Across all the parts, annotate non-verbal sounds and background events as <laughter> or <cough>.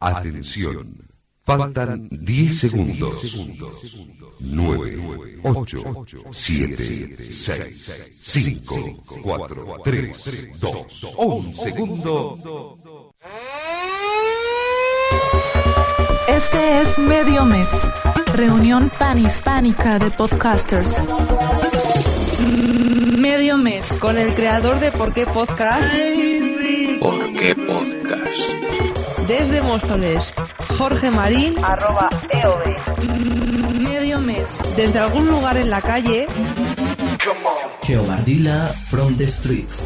Atención. Faltan 10 segundos. 9, 8, 7, 6, 5, 4, 3, 2, 1 segundo. Este es Medio Mes, reunión panhispánica de podcasters. Medio Mes. Con el creador de Por qué Podcast. ¿Por qué podcast? Desde Móstoles, Jorge Marín, arroba EOB. Medio Mes. Desde algún lugar en la calle, Geobardila from the streets.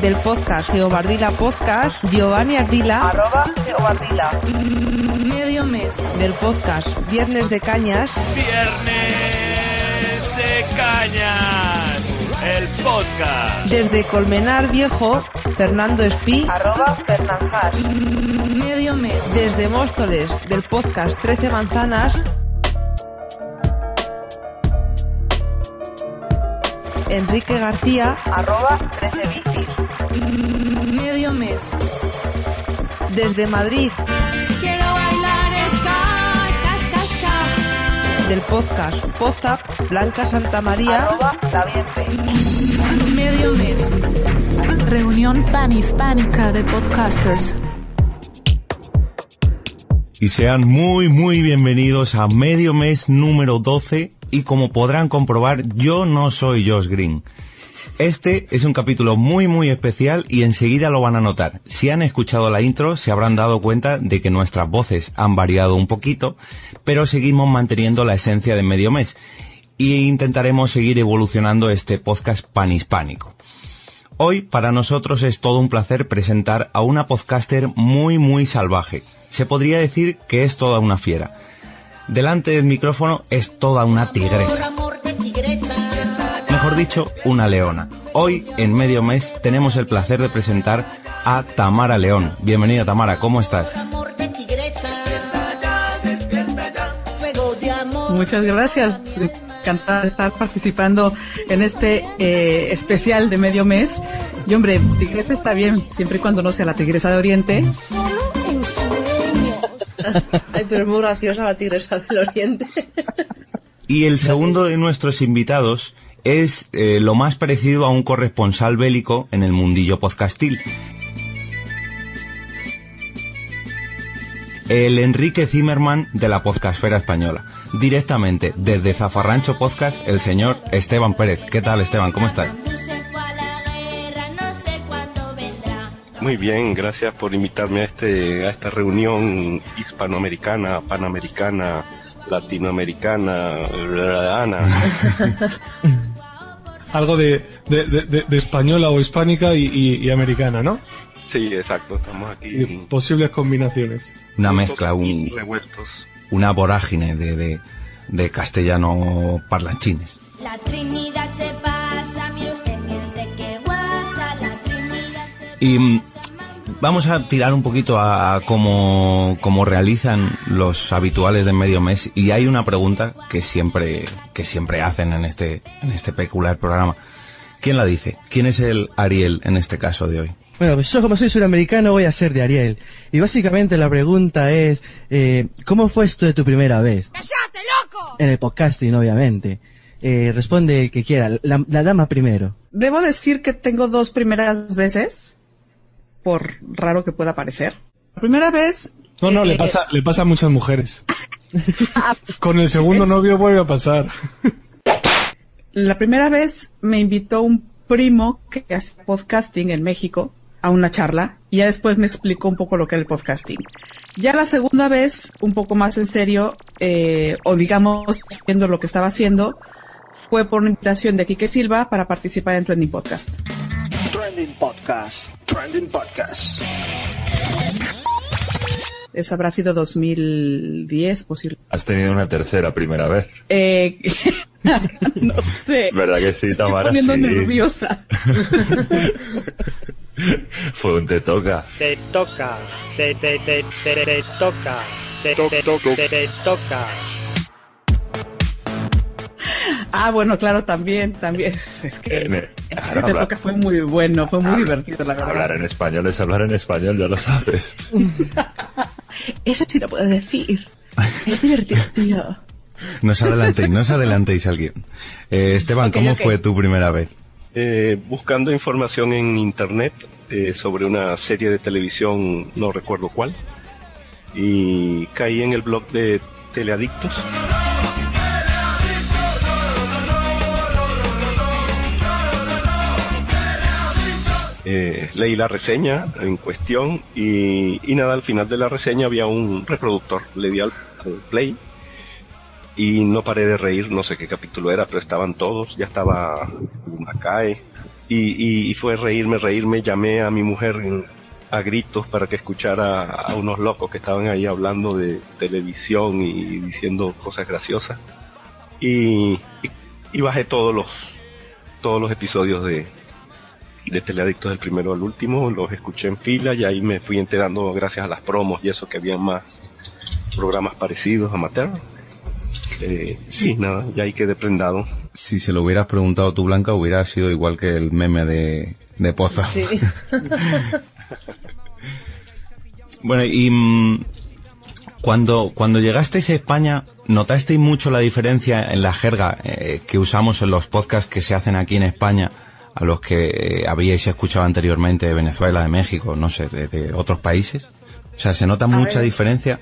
del podcast Geobardila Podcast, Giovanni Ardila, arroba Geobardila. Medio Mes. Del podcast Viernes de Cañas, Viernes de Cañas, el podcast. desde Colmenar Viejo, Fernando Espí, arroba Fernanjas. Medio Mes. Desde Móstoles, del podcast 13 Manzanas, Enrique García, arroba 13 Bicis. Medio Mes. Desde Madrid, del podcast Pozap, Blanca Santa María, arroba Medio Mes. Reunión panhispánica de podcasters. y sean muy muy bienvenidos a medio mes número 12 y como podrán comprobar yo no soy Josh Green. Este es un capítulo muy muy especial y enseguida lo van a notar. Si han escuchado la intro se habrán dado cuenta de que nuestras voces han variado un poquito, pero seguimos manteniendo la esencia de medio mes y intentaremos seguir evolucionando este podcast panhispánico. Hoy para nosotros es todo un placer presentar a una podcaster muy muy salvaje. Se podría decir que es toda una fiera. Delante del micrófono es toda una tigresa. Mejor dicho, una leona. Hoy, en medio mes, tenemos el placer de presentar a Tamara León. Bienvenida Tamara, ¿cómo estás? Muchas gracias. Encantada de estar participando en este eh, especial de medio mes. Y hombre, tigresa está bien, siempre y cuando no sea la tigresa de Oriente. Ay, pero es muy graciosa la tigresa del oriente. Y el segundo de nuestros invitados es eh, lo más parecido a un corresponsal bélico en el mundillo podcastil. El Enrique Zimmerman de la podcastfera española. Directamente desde Zafarrancho Podcast, el señor Esteban Pérez. ¿Qué tal Esteban? ¿Cómo estás? Muy bien, gracias por invitarme a este a esta reunión hispanoamericana, panamericana, latinoamericana, ana. Algo de, de, de- de- de española o hispánica y, y- y americana, ¿no? Sí, exacto, estamos aquí Y posibles combinaciones. Una mezcla, un, revueltos. una vorágine de, de, de castellano parlanchines. La Trinidad se pasa, mire usted, mire usted qué guasa, la Trinidad se Y vamos a tirar un poquito a, a cómo, cómo realizan los habituales de medio mes. Y hay una pregunta que siempre, que siempre hacen en este, en este peculiar programa. ¿Quién la dice? ¿Quién es el Ariel en este caso de hoy? Bueno, pues yo como soy suramericano voy a ser de Ariel. Y básicamente la pregunta es, eh, ¿cómo fue esto de tu primera vez? ¡Cállate, loco! En el podcasting, obviamente. Eh, responde el que quiera, la, la dama primero. Debo decir que tengo dos primeras veces, por raro que pueda parecer. La primera vez No, no, le Eh, pasa, le pasa a muchas mujeres. <laughs> Con el segundo novio vuelve a pasar. La primera vez me invitó un primo que hace podcasting en México a una charla y ya después me explicó un poco lo que era el podcasting. Ya la segunda vez, un poco más en serio, eh, o digamos, haciendo lo que estaba haciendo, fue por una invitación de Quique Silva para participar en Trending Podcast. Trending Podcast. Trending Podcast. Eso habrá sido 2010, posible. Has tenido una tercera primera vez. Eh, <laughs> no sé. ¿Verdad que sí, Estoy Tamara? poniendo Sí. nerviosa. <laughs> Fue un te toca. Te toca, te, te, te, te, te toca, te, te, te, te toca. Ah, bueno, claro, también, también. Es, que, En- es que claro, te habla- toca fue muy bueno, fue muy divertido, la verdad. Hablar en español es hablar en español, ya lo sabes. <laughs> Eso sí lo puedo decir. <laughs> Es divertido, tío. No os adelantéis, no os adelantéis al guion. Eh, Esteban, ¿cómo fue tu primera vez? Eh, buscando información en internet eh, sobre una serie de televisión, no recuerdo cuál, y caí en el blog de Teleadictos. Eh, leí la reseña en cuestión y, nada, al final de la reseña había un reproductor, le di al, play y no paré de reír, no sé qué capítulo era, pero estaban todos, ya estaba Macae y, y, fue reírme, reírme, llamé a mi mujer a gritos para que escuchara a unos locos que estaban ahí hablando de televisión y diciendo cosas graciosas. Y, y bajé todos los todos los episodios de, de Teleadictos del primero al último, los escuché en fila y ahí me fui enterando gracias a las promos y eso que había más programas parecidos amateur. Eh, sí, nada, ya ahí quedé prendado. Si se lo hubieras preguntado tú, Blanca, hubiera sido igual que el meme de, de Poza. Sí. <laughs> Bueno, y mm, cuando, cuando llegasteis a España, ¿notasteis mucho la diferencia en la jerga eh, que usamos en los podcasts que se hacen aquí en España a los que eh, habíais escuchado anteriormente de Venezuela, de México, no sé, de, de otros países? O sea, ¿se nota mucha ver. diferencia?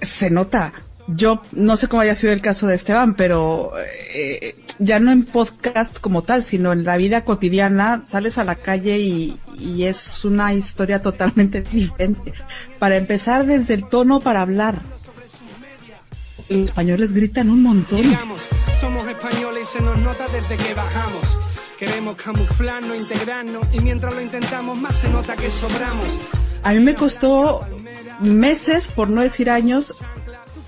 Se nota. Yo no sé cómo haya sido el caso de Esteban, pero eh, ya no en podcast como tal, sino en la vida cotidiana, sales a la calle y, y es una historia totalmente <laughs> diferente. Para empezar, desde el tono para hablar. Los españoles gritan un montón. Llegamos, somos españoles y se nos nota desde que bajamos. Queremos camuflarnos, integrarnos y mientras lo intentamos más se nota que sobramos. A mí me costó meses, por no decir años,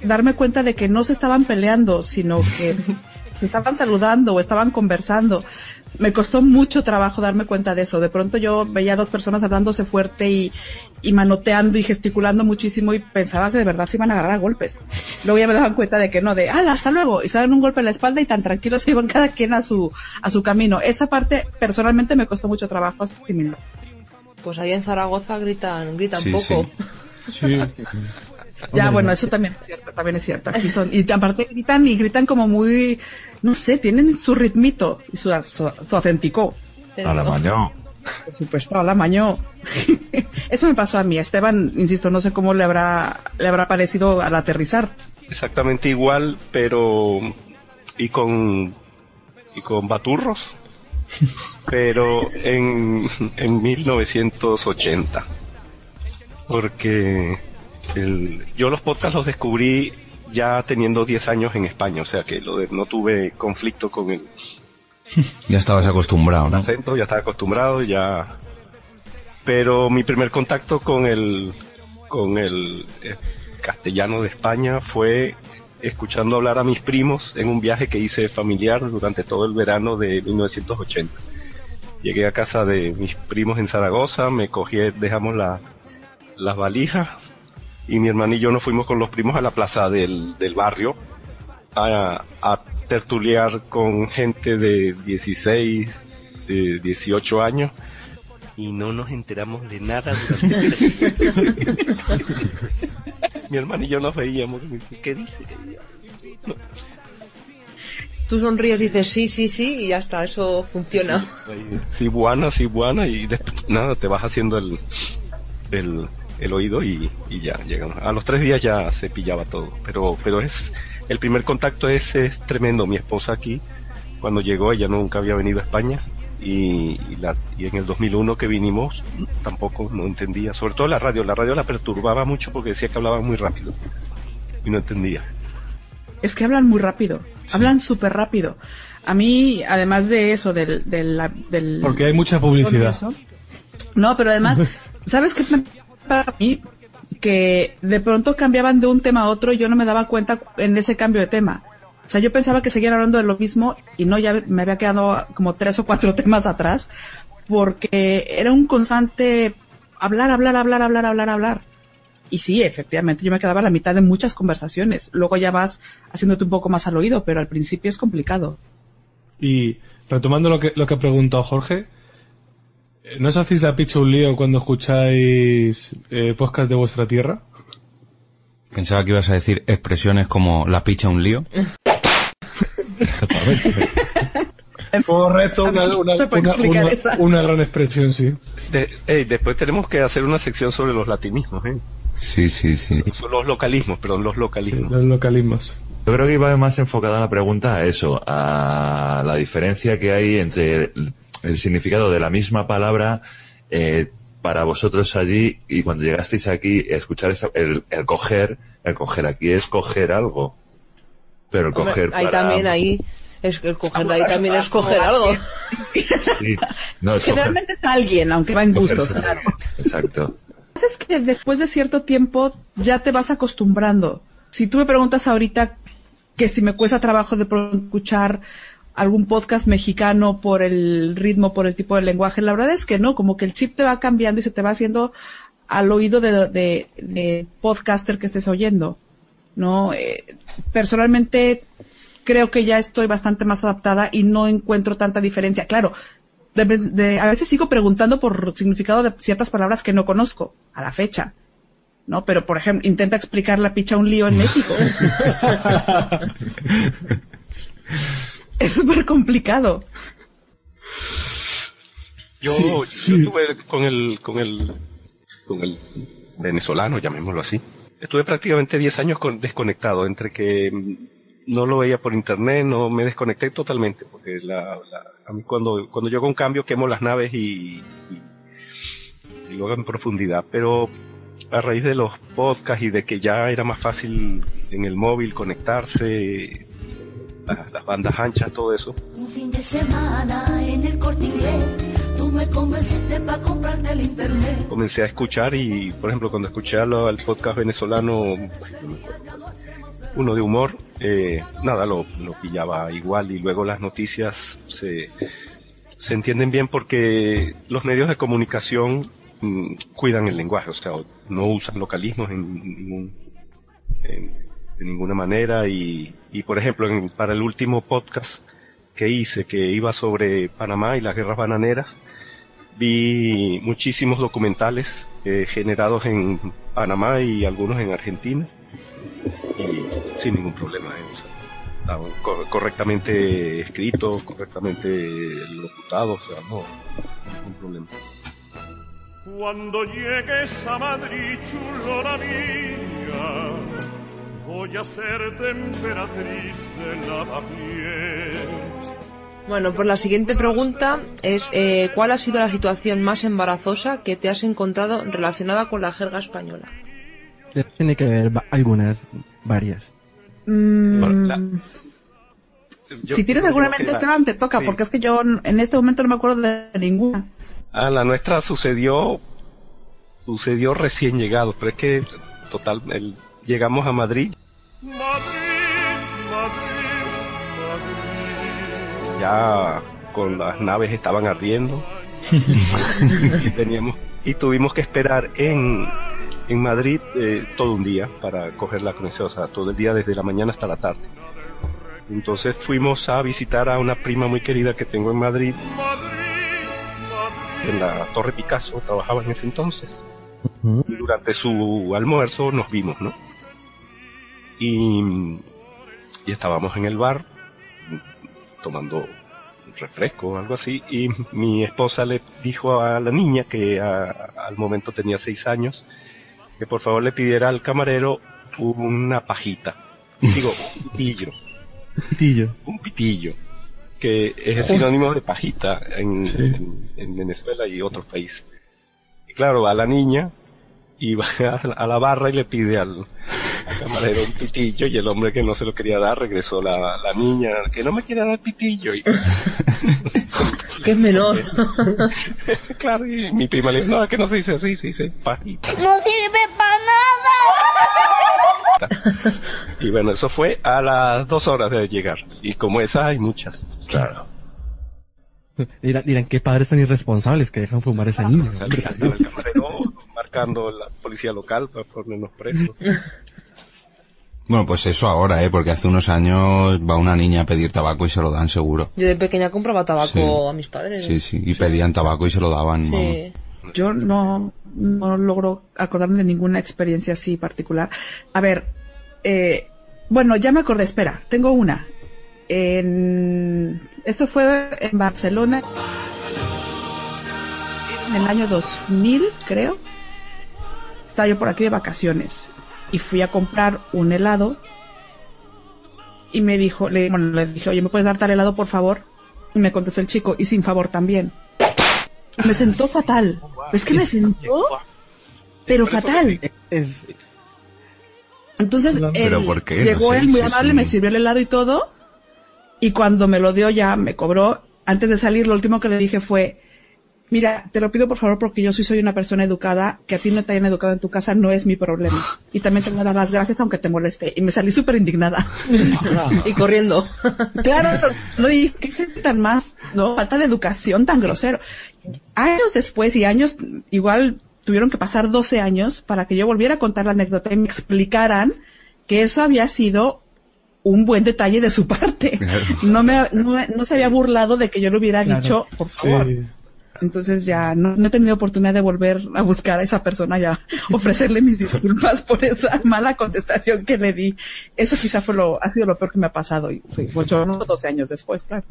darme cuenta de que no se estaban peleando, sino que <laughs> se estaban saludando o estaban conversando. Me costó mucho trabajo darme cuenta de eso. De pronto yo veía a dos personas hablándose fuerte y, y manoteando y gesticulando muchísimo y pensaba que de verdad se iban a agarrar a golpes. <laughs> Luego ya me daban cuenta de que no, de ¡Hala, hasta luego! Y se dan un golpe en la espalda y tan tranquilos se <laughs> iban cada quien a su, a su camino. Esa parte personalmente me costó mucho trabajo asimilar. Pues ahí en Zaragoza gritan, gritan Sí, poco. <laughs> Ya, bueno, eso también es cierto, también es cierto. <laughs> Aquí son, y aparte gritan y gritan como muy, no sé, tienen su ritmito y su, su, su acentico. A la mañana. Por supuesto, a la maño. <laughs> eso me pasó a mí. Esteban, insisto, no sé cómo le habrá, le habrá parecido al aterrizar. Exactamente igual, pero y con y con baturros, pero en, en 1980. Porque el, yo los podcasts los descubrí ya teniendo 10 años en España, o sea que lo de- no tuve conflicto con el <laughs> Ya estabas acostumbrado, ¿no? acento, ya estaba acostumbrado, ya. Pero mi primer contacto con el con el eh, castellano de España fue escuchando hablar a mis primos en un viaje que hice familiar durante todo el verano de 1980. Llegué a casa de mis primos en Zaragoza, me cogí, dejamos la- las valijas y mi hermano y yo nos fuimos con los primos a la plaza del, del barrio a, a tertuliar con gente de 16, de 18 años y no nos enteramos de nada durante <laughs> Mi hermano y yo nos veíamos. ¿Qué dice? No, Tú sonríes y dices sí, sí, sí y ya está, eso funciona. sí, buena, sí, buena y después, nada, te vas haciendo el, el, el oído y, y ya llegamos. A los tres días ya se pillaba todo, pero pero es el primer contacto es, es tremendo. Mi esposa aquí, cuando llegó, ella nunca había venido a España y, y la, y en el 2001 que vinimos tampoco no entendía, sobre todo la radio. La radio la perturbaba mucho porque decía que hablaban muy rápido y no entendía. Es que hablan muy rápido, hablan súper rápido. A mí, además de eso, del... del, del Porque hay mucha publicidad. eso, No, pero además, <laughs> ¿sabes qué me pasa a mí? Que de pronto cambiaban de un tema a otro y yo no me daba cuenta en ese cambio de tema. O sea, yo pensaba que seguían hablando de lo mismo y no, ya me había quedado como tres o cuatro <laughs> temas atrás porque era un constante hablar, hablar, hablar, hablar, hablar, hablar. Y sí, efectivamente, yo me quedaba a la mitad de muchas conversaciones. Luego ya vas haciéndote un poco más al oído, pero al principio es complicado. Y retomando lo que, lo que ha preguntado Jorge, ¿no os hacéis la picha un lío cuando escucháis eh, podcast de vuestra tierra? Pensaba que ibas a decir expresiones como la picha un lío. <laughs> Correcto, una, una, una- gran expresión, sí. De- después tenemos que hacer una sección sobre los latinismos, ¿eh? Sí, sí, sí. Son los localismos, perdón, los localismos. Los localismos. Yo creo que iba más enfocada la pregunta a eso, a la diferencia que hay entre el, significado de la misma palabra eh, para vosotros allí y cuando llegasteis aquí, escuchar esa- el, el coger, el coger aquí es coger algo. Pero el Hombre, coger ahí para- también, ahí, es, el coger de ahí también es coger algo. <laughs> Sí, no, es coger, Generalmente es alguien, aunque va en gustos, claro. Exacto. Lo que pasa es que después de cierto tiempo ya te vas acostumbrando. Si tú me preguntas ahorita que si me cuesta trabajo de pronto escuchar algún podcast mexicano por el ritmo, por el tipo de lenguaje, la verdad es que no, como que el chip te va cambiando y se te va haciendo al oído de, de, de podcaster que estés oyendo. ¿No? Eh, personalmente creo que ya estoy bastante más adaptada y no encuentro tanta diferencia. Claro, de- de- a veces sigo preguntando por significado de ciertas palabras que no conozco a la fecha. ¿No? Pero, por ejemplo, intenta explicar la picha a un lío en <laughs> México. <laughs> es súper complicado. Yo, yo estuve con el, con el, con el venezolano, llamémoslo así. Estuve prácticamente 10 años con- desconectado, entre que no lo veía por internet, no me desconecté totalmente, porque la, la- a mí cuando, cuando yo hago un cambio quemo las naves y, y, y lo hago en profundidad, pero a raíz de los podcasts y de que ya era más fácil en el móvil conectarse, las, las bandas anchas, todo eso, Un fin de semana en el corte inglés, tú me convenciste para comprarte el internet. comencé a escuchar y, por ejemplo, cuando escuché al, podcast venezolano, uno de humor, eh, nada, lo, lo pillaba igual y luego las noticias se, se entienden bien porque los medios de comunicación mm, cuidan el lenguaje, o sea, no usan localismos en ningún, en- de ninguna manera. Y, y por ejemplo, en- para el último podcast que hice, que iba sobre Panamá y las guerras bananeras, vi muchísimos documentales eh, generados en Panamá y algunos en Argentina. Y sin ningún problema eh, o sea, estaban cor- correctamente escritos correctamente locutados o sea no ningún problema. Cuando llegues a Madrid, chulona mía, voy a ser temperatriz de lavapiés. Bueno, pues la siguiente pregunta es eh, ¿cuál ha sido la situación más embarazosa que te has encontrado relacionada con la jerga española? Tiene que haber algunas, varias. Mm, Yo si tienes alguna mente, Esteban, te toca, sí. porque es que yo en este momento no me acuerdo de ninguna. ah la nuestra sucedió sucedió recién llegado pero es que total el- llegamos a Madrid ya con las naves estaban ardiendo <laughs> y teníamos y tuvimos que esperar en en Madrid eh, todo un día para coger la conexión, o sea, todo el día desde la mañana hasta la tarde. Entonces fuimos a visitar a una prima muy querida que tengo en Madrid, en la Torre Picasso, trabajaba en ese entonces. Y durante su almuerzo nos vimos, ¿no? Y, y estábamos en el bar tomando un refresco o algo así y mi esposa le dijo a la niña que a- al momento tenía seis años que por favor le pidiera al camarero una pajita. Digo, un <laughs> pitillo. Pitillo. Un pitillo. Que es el sinónimo de pajita en, en- en Venezuela y otros países. Y claro, va la niña y va a, <laughs> a la barra y le pide al, al camarero un pitillo y el hombre que no se lo quería dar regresó la, la niña que no me quiere dar pitillo y <laughs> Que es menor. <laughs> claro y mi prima le dijo no que no se dice así se dice pajita No sirve para nada. y bueno eso fue a las dos horas de llegar y como esa hay muchas claro Dirán, dirán, qué padres tan irresponsables que dejan fumar a esa niña. O sea, el, el camarero marcando la policía local para ponernos presos <laughs> Bueno, pues eso ahora, ¿eh? Porque hace unos años va una niña a pedir tabaco y se lo dan seguro. Yo de pequeña compraba tabaco Sí. a mis padres. Sí, sí. Y pedían tabaco y se lo daban. vamos. Sí. Yo no, no logro acordarme de ninguna experiencia así particular. A ver, eh, bueno, ya me acordé, espera, tengo una. En, esto fue en Barcelona en el año 2000, creo. Estaba yo por aquí de vacaciones y fui a comprar un helado y me dijo, le, bueno, le dije, oye, ¿me puedes dar tal helado, por favor? Y me contestó el chico, y sin favor también. Me sentó fatal. Es que me sentó, pero fatal. Es, Entonces, ¿Pero él- por qué? llegó No sé, él muy amable, sí. me sirvió el helado y todo. Y cuando me lo dio ya, me cobró. Antes de salir, lo último que le dije fue, mira, te lo pido por favor porque yo sí soy una persona educada, que a ti no te hayan educado en tu casa no es mi problema. Y también te voy a dar las gracias aunque te moleste. Y me salí súper indignada. <laughs> y corriendo. <laughs> Claro, no, y qué gente tan más, ¿no? Falta de educación tan grosero. Años después y años, igual tuvieron que pasar 12 años para que yo volviera a contar la anécdota y me explicaran que eso había sido un buen detalle de su parte. No me, no, me- no se había burlado de que yo le hubiera Claro. dicho, por favor. Sí. Entonces ya no, no he tenido oportunidad de volver a buscar a esa persona y a <laughs> ofrecerle mis disculpas por esa mala contestación que le di. Eso quizá fue lo, ha sido lo peor que me ha pasado y fue ocho, no, 12 años después, claro.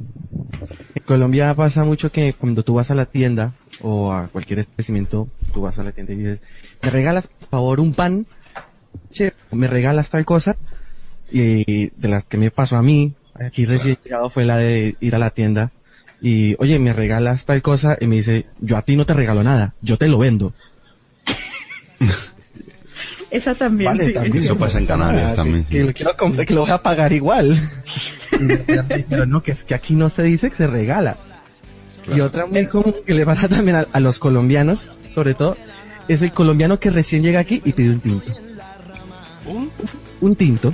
En Colombia pasa mucho que cuando tú vas a la tienda o a cualquier establecimiento, tú vas a la tienda y dices, me regalas por favor un pan, che, me regalas tal cosa, y de las que me pasó a mí, aquí recién llegado fue la de ir a la tienda y, oye, me regalas tal cosa y me dice, yo a ti no te regalo nada, yo te lo vendo. <laughs> Esa también, Vale, sí. también. Eso pasa en Canarias que- también. Que, lo quiero comprar, que lo voy a pagar igual. <laughs> Pero no, que es que aquí no se dice que se regala. Y otra muy común que le pasa también a, a los colombianos, sobre todo, es el colombiano que recién llega aquí y pide un tinto. ¿Un? tinto.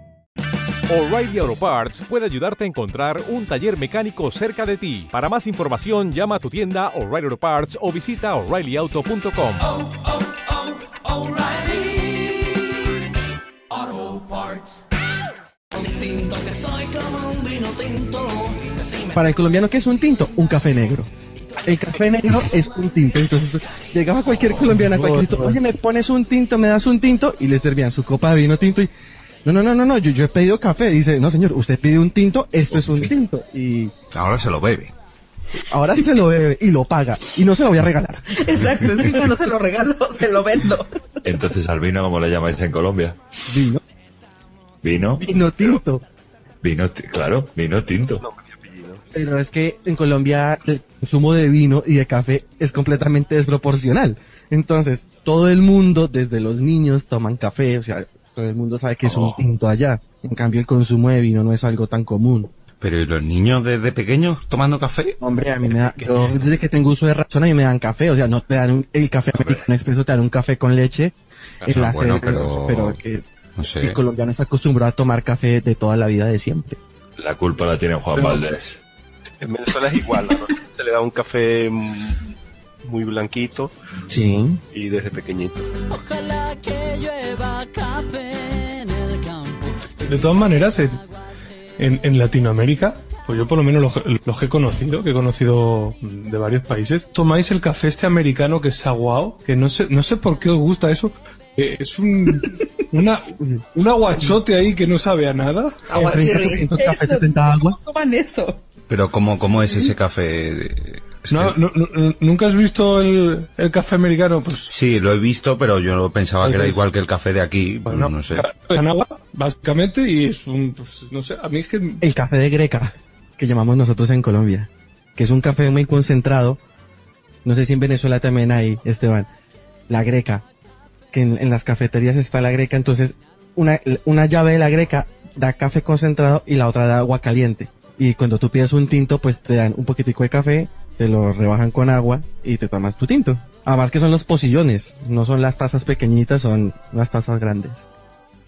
O'Reilly Auto Parts puede ayudarte a encontrar un taller mecánico cerca de ti. Para más información, llama a tu tienda O'Reilly Auto Parts o visita oreillyauto.com. Auto Parts. Distinto que soy como un vino tinto. Decime Para el colombiano, ¿qué es un tinto? Un café negro. El café negro es un tinto. Entonces llegaba cualquier colombiano a cualquier tinto, oye, me pones un tinto, me das un tinto, y le servían su copa de vino tinto y no, no, no, no, no, yo, yo he pedido café. Dice, no señor, usted pide un tinto, esto es un tinto. Y Ahora se lo bebe. ahora sí se lo bebe y lo paga. Y no se lo voy a regalar. Exacto, encima no se lo regalo, <laughs> se lo vendo. Entonces al vino, ¿cómo le llamáis en Colombia? Vino. Vino. Vino tinto. Vino, claro, vino tinto. Pero es que en Colombia el consumo de vino y de café es completamente desproporcional. Entonces, todo el mundo, desde los niños, toman café, o sea, todo el mundo sabe que es un tinto allá. En cambio, el consumo de vino no es algo tan común. Pero ¿y los niños desde pequeños tomando café? Hombre, a mí me da, yo desde que tengo uso de razón a mí me dan café, o sea, no te dan un- el café americano expreso, te dan un café con leche. Eso la es bueno, pero- pero que No sé. el colombiano está acostumbrado a tomar café de toda la vida de siempre. La culpa la tiene Juan Pero- Valdés. En Venezuela es igual, ¿no? se le da un café mm, muy blanquito. Sí. Y desde pequeñito. Ojalá que llueva café en el campo. De todas maneras, en, en, en Latinoamérica, pues yo por lo menos los, los que he conocido, que he conocido de varios países, tomáis el café este americano que es aguao, que no sé, no sé por qué os gusta eso. Eh, es un, <laughs> una, un aguachote ahí que no sabe a nada. café 70 agua. Toman eso. Pero ¿cómo, cómo es ese café? de- No, que- no, no- ¿Nunca has visto el, el café americano? Pues Sí, lo he visto, pero yo pensaba que era igual que el café de aquí. pues Bueno, no sé. en agua, básicamente, y es un, pues, no sé, a mí es que El café de greca, que llamamos nosotros en Colombia, que es un café muy concentrado. No sé si en Venezuela también hay, Esteban, la greca, que en, en las cafeterías está la greca, entonces una, una llave de la greca da café concentrado y la otra da agua caliente. Y cuando tú pides un tinto, pues te dan un poquitico de café, te lo rebajan con agua y te tomas tu tinto. Además que son los pocillones, no son las tazas pequeñitas, son las tazas grandes.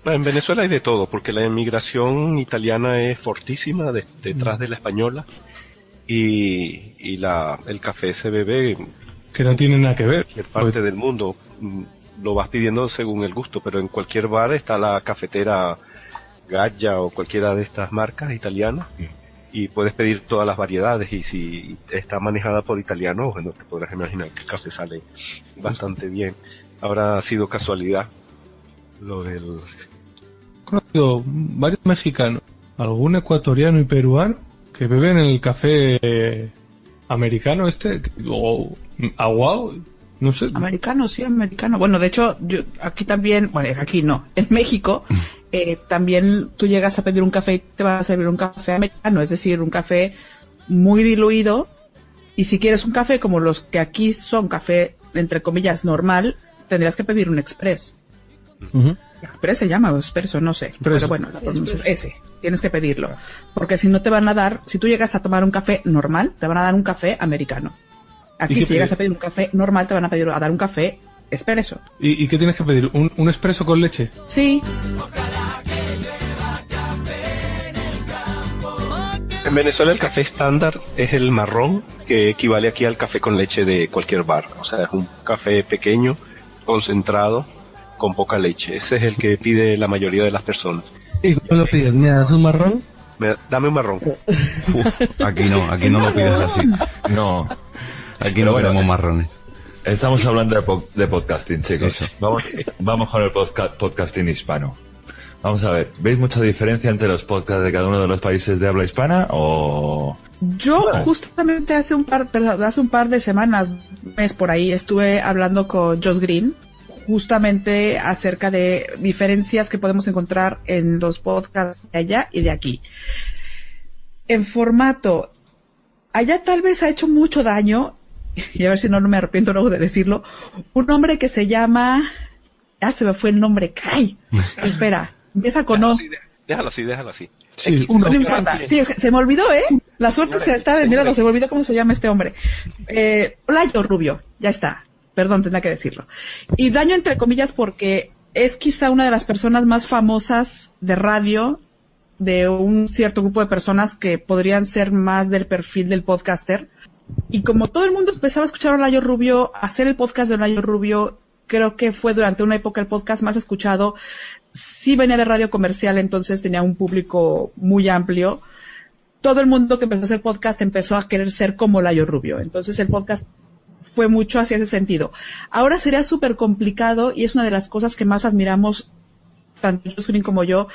En Venezuela hay de todo, porque la inmigración italiana es fortísima de- detrás de la española y, y la, el café se bebe en que no tiene nada que ver. cualquier parte del mundo. Mm, Lo vas pidiendo según el gusto, pero en cualquier bar está la cafetera Gaggia o cualquiera de estas marcas italianas y puedes pedir todas las variedades y si está manejada por italianos, bueno, te podrás imaginar que el café sale bastante bien. Ahora ha sido casualidad lo del He conocido varios mexicanos, algún ecuatoriano y peruano que beben el café eh, americano este, o aguao, no sé. Americano, sí, americano. Bueno, de hecho, yo aquí también, bueno, aquí no, <laughs> en México, <laughs> eh, también tú llegas a pedir un café y te van a servir un café americano, es decir, un café muy diluido. Y si quieres un café como los que aquí son café, entre comillas, normal, tendrías que pedir un express. Express se llama o expreso, no sé. Pero bueno, la pronuncia- ese, tienes que pedirlo. Porque si no te van a dar, si tú llegas a tomar un café normal, te van a dar un café americano. ¿Y Aquí si llegas pedir? a pedir un café normal, te van a pedir a dar un café expreso. ¿Y, y qué tienes que pedir? ¿Un, un espresso con leche? Sí. En Venezuela el café estándar es el marrón, que equivale aquí al café con leche de cualquier bar. O sea, es un café pequeño, concentrado, con poca leche. Ese es el que pide la mayoría de las personas. ¿Y cómo lo pides? ¿Me das un marrón? Me- dame un marrón. <laughs> Aquí no, aquí no lo pides así. <laughs> No. Aquí Pero no bueno, queremos marrones. Estamos hablando de, po- de podcasting, chicos. Vamos, vamos con el podca- podcasting hispano. Vamos a ver, ¿veis mucha diferencia entre los podcasts de cada uno de los países de habla hispana o...? Yo justamente hace un par, perdón, hace un par de semanas, un mes por ahí, estuve hablando con Josh Green justamente acerca de diferencias que podemos encontrar en los podcasts de allá y de aquí. En formato, allá tal vez ha hecho mucho daño, <laughs> y a ver si no, no me arrepiento luego de decirlo, un hombre que se llama, ya se me fue el nombre, ¡ay! <laughs> Espera, empieza con O. Déjalo así, déjalo así. Sí, No me importa. Fíjese, se me olvidó, ¿eh? La suerte se está mirando, se me olvidó cómo se llama este hombre. Eh, Layo Rubio, ya está. Perdón, tendría que decirlo. Y daño entre comillas porque es quizá una de las personas más famosas de radio de un cierto grupo de personas que podrían ser más del perfil del podcaster. Y como todo el mundo empezaba a escuchar a Olayo Rubio, hacer el podcast de Olayo Rubio, creo que fue durante una época el podcast más escuchado. Sí venía de radio comercial, entonces tenía un público muy amplio. Todo el mundo que empezó a hacer podcast empezó a querer ser como Olayo Rubio. Entonces el podcast fue mucho hacia ese sentido. Ahora sería súper complicado y es una de las cosas que más admiramos, tanto Green como yo,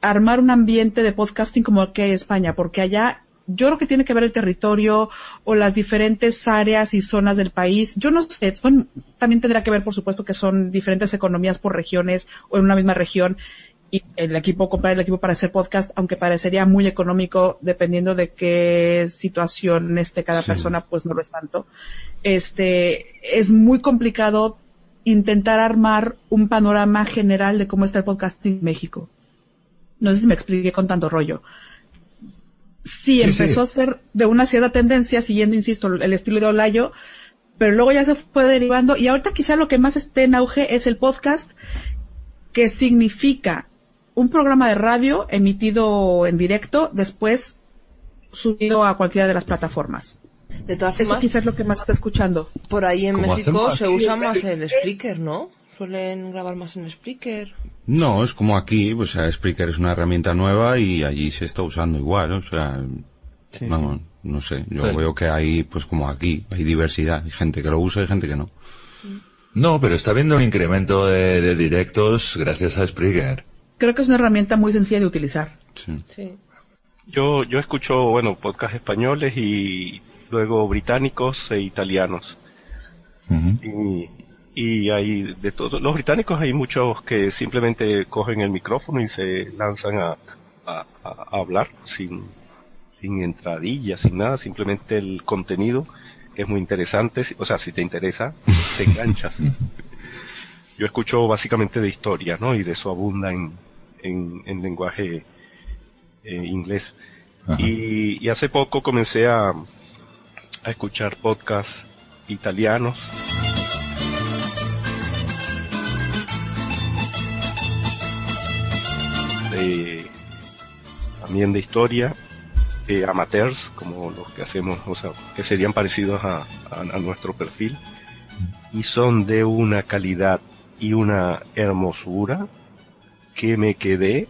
armar un ambiente de podcasting como el que hay en España, porque allá yo creo que tiene que ver el territorio o las diferentes áreas y zonas del país. Yo no sé, son, también tendrá que ver, por supuesto, que son diferentes economías por regiones o en una misma región y el equipo, comprar el equipo para hacer podcast, aunque parecería muy económico dependiendo de qué situación esté cada Sí. persona, pues no lo es tanto. Este, es muy complicado intentar armar un panorama general de cómo está el podcasting en México. No sé si me expliqué con tanto rollo. Sí, Sí, empezó sí. a ser de una cierta tendencia, siguiendo, insisto, el estilo de Olayo, pero luego ya se fue derivando y ahorita quizá lo que más esté en auge es el podcast, que significa un programa de radio emitido en directo, después subido a cualquiera de las plataformas. De todas Eso formas, quizás es lo que más está escuchando. por ahí en México se usa más el Spreaker, ¿no? Suelen grabar más en Spreaker. No, es como aquí, o sea, Spreaker es una herramienta nueva y allí se está usando igual, o sea, vamos, no sé, yo Sí. veo que hay, pues como aquí, hay diversidad, hay gente que lo usa y gente que no. No, pero está habiendo un incremento de, de directos gracias a Spreaker. Creo que es una herramienta muy sencilla de utilizar. Sí. Yo, yo escucho, bueno, podcasts españoles y luego británicos e italianos. Y, y hay de todos, los británicos hay muchos que simplemente cogen el micrófono y se lanzan a, a- a- a hablar sin, sin entradilla, sin nada, simplemente el contenido que es muy interesante, o sea, si te interesa, te enganchas. <laughs> Yo escucho básicamente de historia, ¿no? Y de eso abunda en, en, en lenguaje eh, inglés. Y, y hace poco comencé a, a escuchar podcasts italianos. De, también de historia, eh, amateurs, como los que hacemos, o sea, que serían parecidos a, a- a nuestro perfil, y son de una calidad y una hermosura que me quedé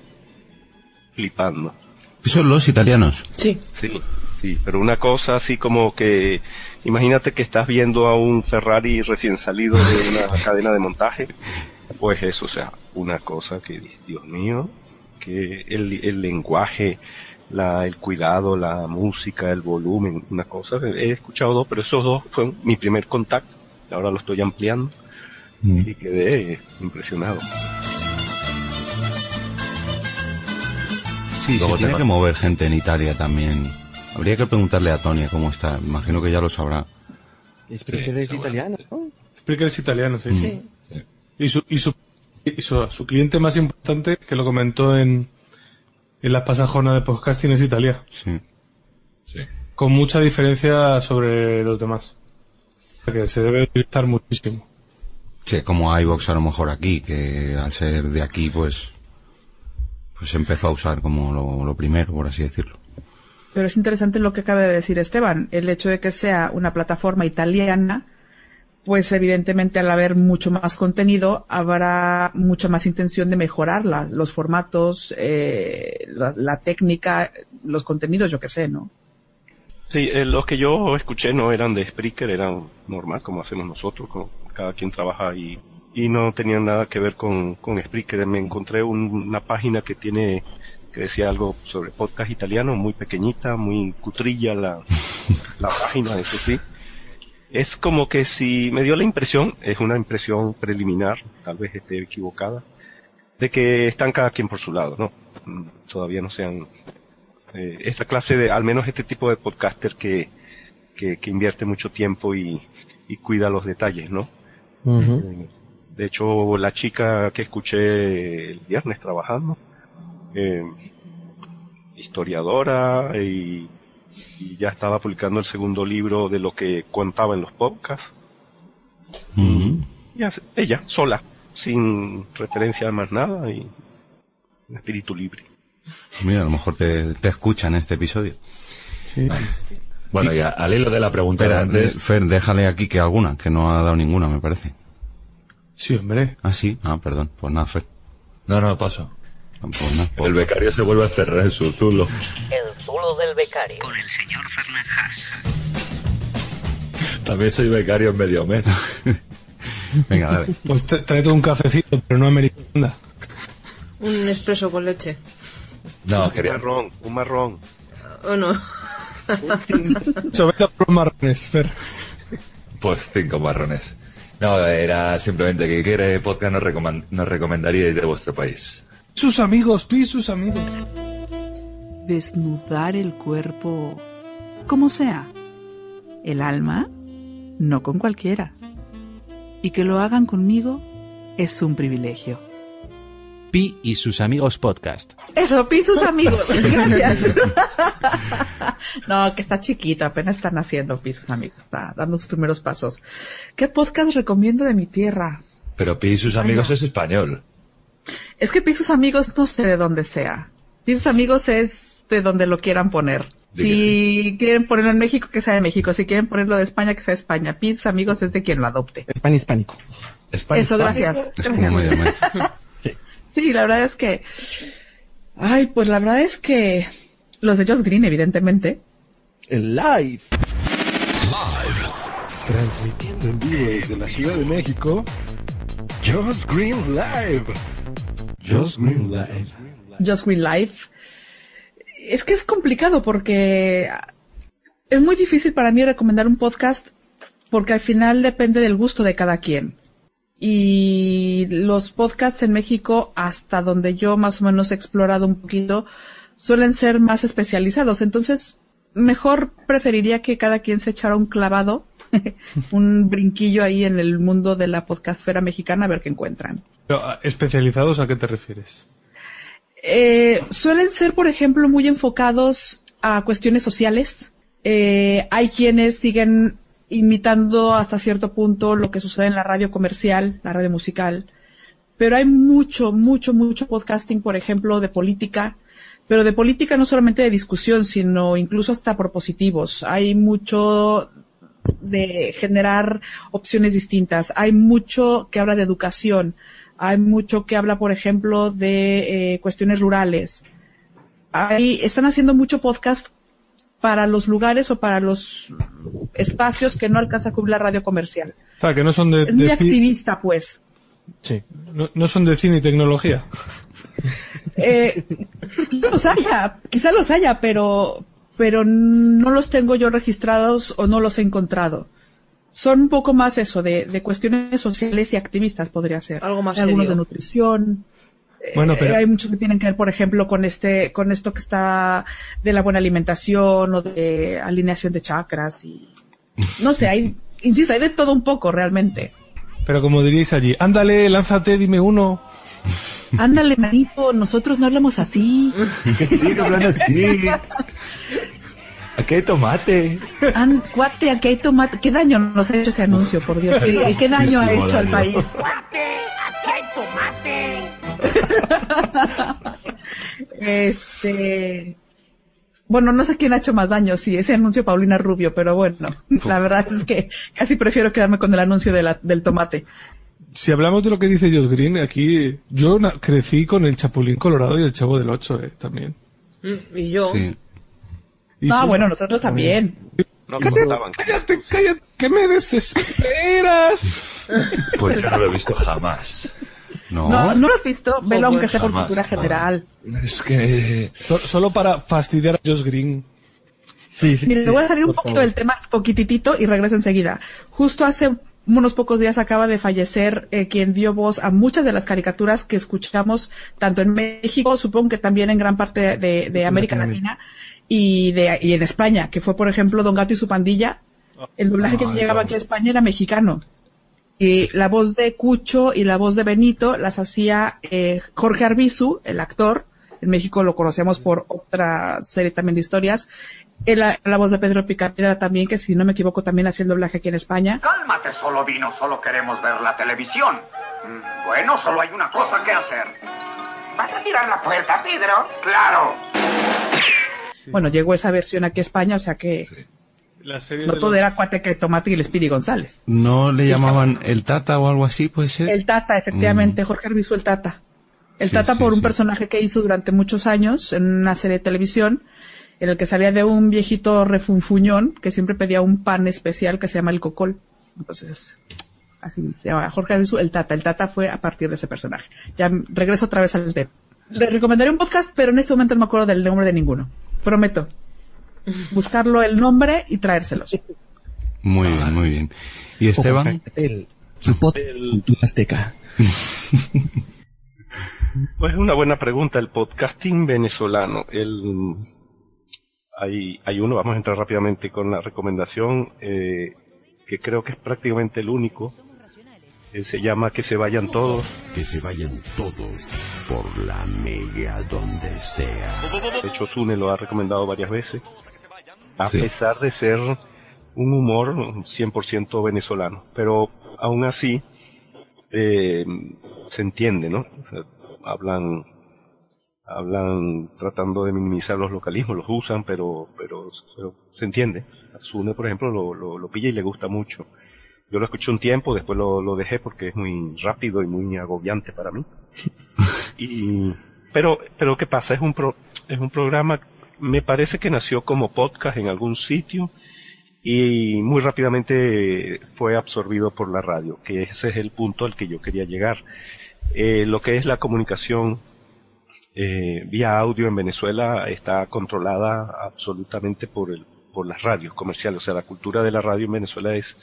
flipando. Son los italianos. Sí. Sí, sí, pero una cosa así como que, imagínate que estás viendo a un Ferrari recién salido de una <laughs> cadena de montaje, pues eso, o sea, una cosa que, Dios mío, que el, el lenguaje, la, el cuidado, la música, el volumen, una cosa, he escuchado dos, pero esos dos fueron mi primer contacto, ahora lo estoy ampliando y quedé impresionado. Sí, Luego se tiene que mover gente en Italia también. Habría que preguntarle a Tonia cómo está, imagino que ya lo sabrá. Spreaker es italiano, ¿no? Spreaker es italiano, sí. Sí. Y, su, y, su, y su, su cliente más importante, que lo comentó en, en la pasada jornada de podcasting, es Italia. Sí. Con mucha diferencia sobre los demás. Que se debe utilizar muchísimo. Sí, como iVox a lo mejor aquí, que al ser de aquí, pues, pues se empezó a usar como lo, lo primero, por así decirlo. Pero es interesante lo que acaba de decir Esteban, el hecho de que sea una plataforma italiana, pues evidentemente al haber mucho más contenido habrá mucha más intención de mejorarla, los formatos, eh, la, técnica, los contenidos, yo qué sé, ¿no? Sí, eh, los que yo escuché no eran de Spreaker, eran normal, como hacemos nosotros, como cada quien trabaja y, y no tenían nada que ver con, con Spreaker. Me encontré un- una página que tiene, que decía algo sobre podcast italiano, muy pequeñita, muy cutrilla la, la página, eso sí. Es como que si me dio la impresión, es una impresión preliminar, tal vez esté equivocada, de que están cada quien por su lado, ¿no? Mm, Todavía no sean eh, esta clase de, al menos este tipo de podcaster que, que, que invierte mucho tiempo y, y cuida los detalles, ¿no? Eh, De hecho, la chica que escuché el viernes trabajando, eh, historiadora y, y ya estaba publicando el segundo libro de lo que contaba en los podcasts. Y ella, sola, sin referencia a más nada y un espíritu libre. Mira, a lo mejor te, te escuchan este episodio. Bueno, y a- al hilo de la pregunta de Espera, antes, de- Fer, déjale aquí que alguna, que no ha dado ninguna, me parece. Sí, hombre. Ah, sí. Ah, perdón. Pues nada, Fer. No, no, paso. El becario se vuelve a cerrar en su zulo. El zulo del becario. Con el señor Fernández. También soy becario en medio mes. <laughs> Venga, dale. Pues tráete un cafecito, pero no americana. Un expreso con leche. No, Un quería... marrón, un marrón. ¿O no? <laughs> Sobre por marrones, Fer. Pues cinco marrones. No, era simplemente que qué podcast nos, recoman- nos recomendaríais de vuestro país. Sus amigos, pi sus amigos. Desnudar el cuerpo como sea. El alma, no con cualquiera. Y que lo hagan conmigo es un privilegio. Pi y sus amigos podcast. Eso, pi sus amigos. <laughs> Gracias. <laughs> no, que está chiquito, apenas están haciendo pi sus amigos, está dando sus primeros pasos. ¿Qué podcast recomiendo de mi tierra? Pero Pi y sus amigos es español. Es que pi sus amigos no sé de dónde sea. Pi sus amigos es de donde lo quieran poner. Si quieren ponerlo en México, que sea de México. Si quieren ponerlo de España, que sea de España. Pis, amigos, es de quien lo adopte. España hispánico. Eso, gracias. Es mes. <laughs> Sí, la verdad es que... Ay, pues la verdad es que los de Josh Green, evidentemente. El live. Transmitiendo en vivo desde la Ciudad de México. Josh Green Live. Josh Green Live. Just Green Life. Es que es complicado porque es muy difícil para mí recomendar un podcast porque al final depende del gusto de cada quien. Y los podcasts en México, hasta donde yo más o menos he explorado un poquito, suelen ser más especializados. Entonces, mejor preferiría que cada quien se echara un clavado, <laughs> un brinquillo ahí en el mundo de la podcastfera mexicana a ver qué encuentran. Pero, ah, ¿Especializados a qué te refieres? Eh, suelen ser, por ejemplo, muy enfocados a cuestiones sociales. Eh, hay quienes siguen imitando hasta cierto punto lo que sucede en la radio comercial, la radio musical. Pero hay mucho, mucho, mucho podcasting, por ejemplo, de política. Pero de política no solamente de discusión, sino incluso hasta propositivos. Hay mucho de generar opciones distintas. Hay mucho que habla de educación. Hay mucho que habla, por ejemplo, de eh, cuestiones rurales. Hay, están haciendo mucho podcast para los lugares o para los espacios que no alcanza a cubrir la radio comercial. O sea, que no son de, Es muy de activista, pues. Sí. No, no son de cine y tecnología. Eh, los haya, quizá los haya, pero, pero no los tengo yo registrados o no los he encontrado. Son un poco más eso, de, de cuestiones sociales y activistas podría ser. Algo más Algunos serio. de nutrición. Bueno, Eh, pero hay muchos que tienen que ver, por ejemplo, con este, con esto que está de la buena alimentación o de alineación de chakras y, no sé, hay, insisto, hay de todo un poco realmente. Pero como diríais allí, ándale, lánzate, dime uno. Ándale, manito, nosotros no hablamos así. Que sí, hablando así. Aquí hay tomate. An- cuate, aquí hay tomate. ¿Qué daño nos ha hecho ese anuncio, por Dios? ¿Qué, qué daño ha hecho al país? Este. Bueno, no sé quién ha hecho más daño, si ese anuncio Paulina Rubio, pero bueno, la verdad es que casi prefiero quedarme con el anuncio de la- del tomate. Si hablamos de lo que dice Josh Green, aquí yo na- crecí con el Chapulín Colorado y el Chavo del Ocho, eh, también. Mm, Y yo. Y Ah, sí, bueno, nosotros también. No Cállate, contaban. cállate, cállate, que me desesperas. <laughs> Pues yo no lo he visto jamás. No. No, ¿no lo has visto? Velo aunque sea por cultura general. Es que... So- solo para fastidiar a Josh Green. Sí, sí. Mire, sí, voy a salir un poquito favor. del tema, poquititito, y regreso enseguida. Justo hace unos pocos días acaba de fallecer eh, quien dio voz a muchas de las caricaturas que escuchamos tanto en México, supongo que también en gran parte de, de América Latina y, de, y en España, que fue, por ejemplo, Don Gato y su pandilla. El doblaje que Ay, llegaba aquí a España era mexicano. Y la voz de Cucho y la voz de Benito las hacía eh, Jorge Arbizu, el actor. En México lo conocemos por otra serie también de historias. La, la voz de Pedro Picapiedra también, que si no me equivoco también hacía el doblaje aquí en España. Cálmate, solo vino, solo queremos ver la televisión. Mm, Bueno, solo hay una cosa que hacer. ¿Vas a tirar la puerta, Pedro? Claro. Bueno, llegó esa versión aquí a España, o sea que La serie no todo los- era Cuate que Tomate y el Speedy González. ¿No le llamaban el Tata o algo así, puede ser? El Tata, efectivamente, Jorge Arbizu el Tata. El Sí, Tata sí, por un sí. personaje que hizo durante muchos años en una serie de televisión, en el que salía de un viejito refunfuñón que siempre pedía un pan especial que se llama el cocol. Entonces, así se llama Jorge Arbizu el Tata. El Tata fue a partir de ese personaje. Ya regreso otra vez al tema. Le recomendaré un podcast, pero en este momento no me acuerdo del nombre de ninguno. Prometo. <laughs> Buscarlo el nombre y traérselos. Muy bien, muy bien. ¿Y Esteban? El, su cultura azteca. <laughs> Pues es una buena pregunta. El podcasting venezolano. El, hay, hay uno, vamos a entrar rápidamente con la recomendación, eh, que creo que es prácticamente el único. Eh, se llama Que se vayan todos. Que se vayan todos por la mega donde sea. De hecho, Sune lo ha recomendado varias veces. A Sí. pesar de ser un humor 100% venezolano. Pero aún así, eh, se entiende, ¿no? O sea, hablan hablan tratando de minimizar los localismos, los usan, pero, pero, pero se entiende. Sune, por ejemplo, lo, lo, lo pilla y le gusta mucho. Yo lo escuché un tiempo, después lo, lo dejé porque es muy rápido y muy agobiante para mí. <laughs> Y, pero, pero ¿qué pasa? Es un pro, es un programa, me parece que nació como podcast en algún sitio y muy rápidamente fue absorbido por la radio, que ese es el punto al que yo quería llegar. Eh, lo que es la comunicación eh, vía audio en Venezuela está controlada absolutamente por el, por las radios comerciales, o sea, la cultura de la radio en Venezuela es,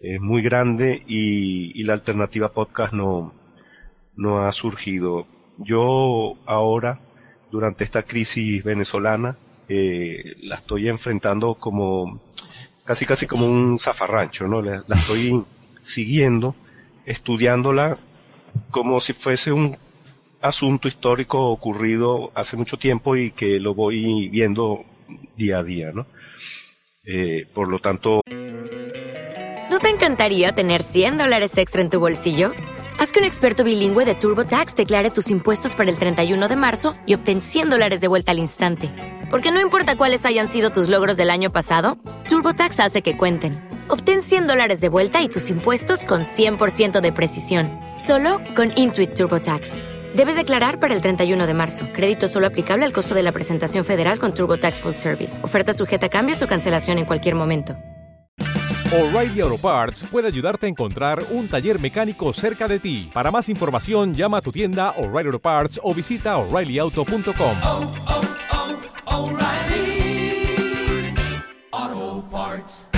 es muy grande y, y la alternativa podcast no, no ha surgido. Yo ahora, durante esta crisis venezolana, eh, la estoy enfrentando como casi casi como un zafarrancho, ¿no? La, la estoy siguiendo, estudiándola como si fuese un asunto histórico ocurrido hace mucho tiempo y que lo voy viendo día a día, ¿no? Eh, por lo tanto, ¿No te encantaría tener 100 dólares extra en tu bolsillo? Haz que un experto bilingüe de TurboTax declare tus impuestos para el 31 de marzo y obtén 100 dólares de vuelta al instante. Porque no importa cuáles hayan sido tus logros del año pasado, TurboTax hace que cuenten. Obtén 100 dólares de vuelta y tus impuestos con 100% de precisión, solo con Intuit TurboTax. Debes declarar para el 31 de marzo. Crédito solo aplicable al costo de la presentación federal con TurboTax Full Service. Oferta sujeta a cambios o cancelación en cualquier momento. O'Reilly Auto Parts puede ayudarte a encontrar un taller mecánico cerca de ti. Para más información, llama a tu tienda O'Reilly Auto Parts o visita oreillyauto.com. Auto Parts.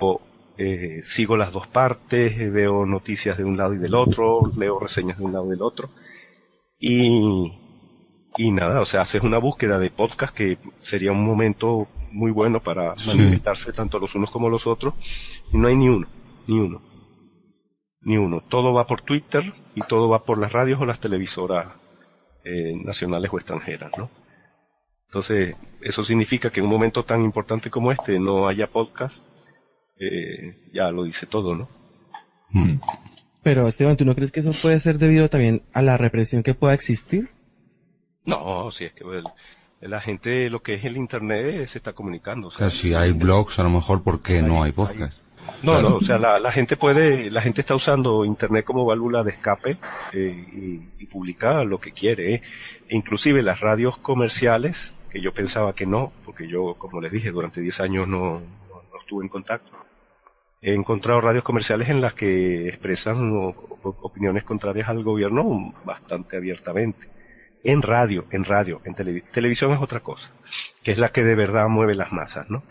o, eh, sigo las dos partes, veo noticias de un lado y del otro, leo reseñas de un lado y del otro. Y, y nada, o sea, haces una búsqueda de podcast que sería un momento muy bueno para Sí. manifestarse tanto los unos como los otros. Y no hay ni uno, ni uno, ni uno. Todo va por Twitter y todo va por las radios o las televisoras eh, nacionales o extranjeras, ¿no? Entonces, eso significa que en un momento tan importante como este no haya podcast, eh, ya lo dice todo, ¿no? Pero Esteban, ¿tú no crees que eso puede ser debido también a la represión que pueda existir? No, si es que el- la gente, lo que es el Internet, eh, se está comunicando. o O sea, sea, si hay blogs, a lo mejor, ¿por qué no hay podcast? No, Claro. no, o sea, la, la gente puede, la gente está usando Internet como válvula de escape eh, y, y publica lo que quiere. eh. E inclusive las radios comerciales, que yo pensaba que no, porque yo, como les dije, durante 10 años no, no- no estuve en contacto. He encontrado radios comerciales en las que expresan opiniones contrarias al gobierno bastante abiertamente. En radio, en radio, en televi- televisión es otra cosa, que es la que de verdad mueve las masas, ¿no?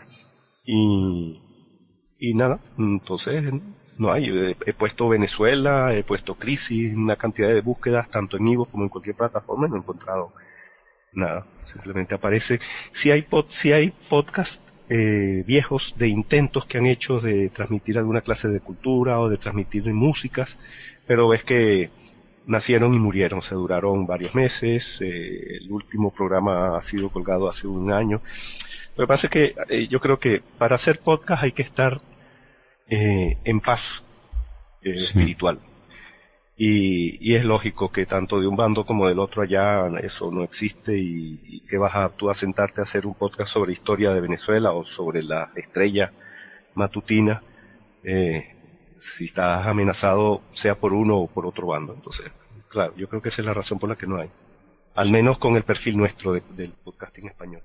Y, nada, entonces no hay. He, he puesto Venezuela, he puesto Crisis, una cantidad de búsquedas, tanto en Ivo como en cualquier plataforma, y no he encontrado nada. Simplemente aparece. Si hay, pod, si hay podcast eh, viejos de intentos que han hecho de transmitir alguna clase de cultura o de transmitir músicas, pero ves que nacieron y murieron, se duraron varios meses, eh, el último programa ha sido colgado hace un año. Lo que pasa es que eh, yo creo que para hacer podcast hay que estar eh, en paz espiritual. Y, y es lógico que tanto de un bando como del otro allá eso no existe y, y que vas a tú a sentarte a hacer un podcast sobre historia de Venezuela o sobre la estrella matutina eh, si estás amenazado sea por uno o por otro bando. Entonces, claro, yo creo que esa es la razón por la que no hay. Al menos con el perfil nuestro de- del podcasting español.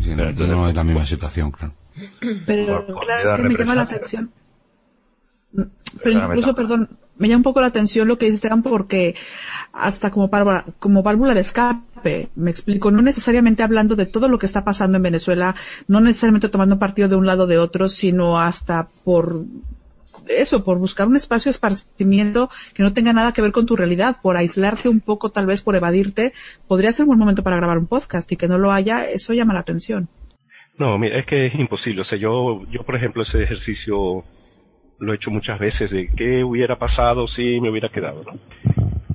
Sí, no, no es la misma situación, claro. Pero Por- por claro, es que me llama la atención. Pero incluso, perdón, me llama un poco la atención lo que dice Esteban porque hasta como, válvula- como válvula de escape, me explico, no necesariamente hablando de todo lo que está pasando en Venezuela, no necesariamente tomando partido de un lado o de otro, sino hasta por eso, por buscar un espacio de esparcimiento que no tenga nada que ver con tu realidad, por aislarte un poco, tal vez por evadirte, podría ser un buen momento para grabar un podcast y que no lo haya, eso llama la atención. No, mira, es que es imposible. O sea, yo, yo por ejemplo, ese ejercicio lo he hecho muchas veces de qué hubiera pasado si me hubiera quedado.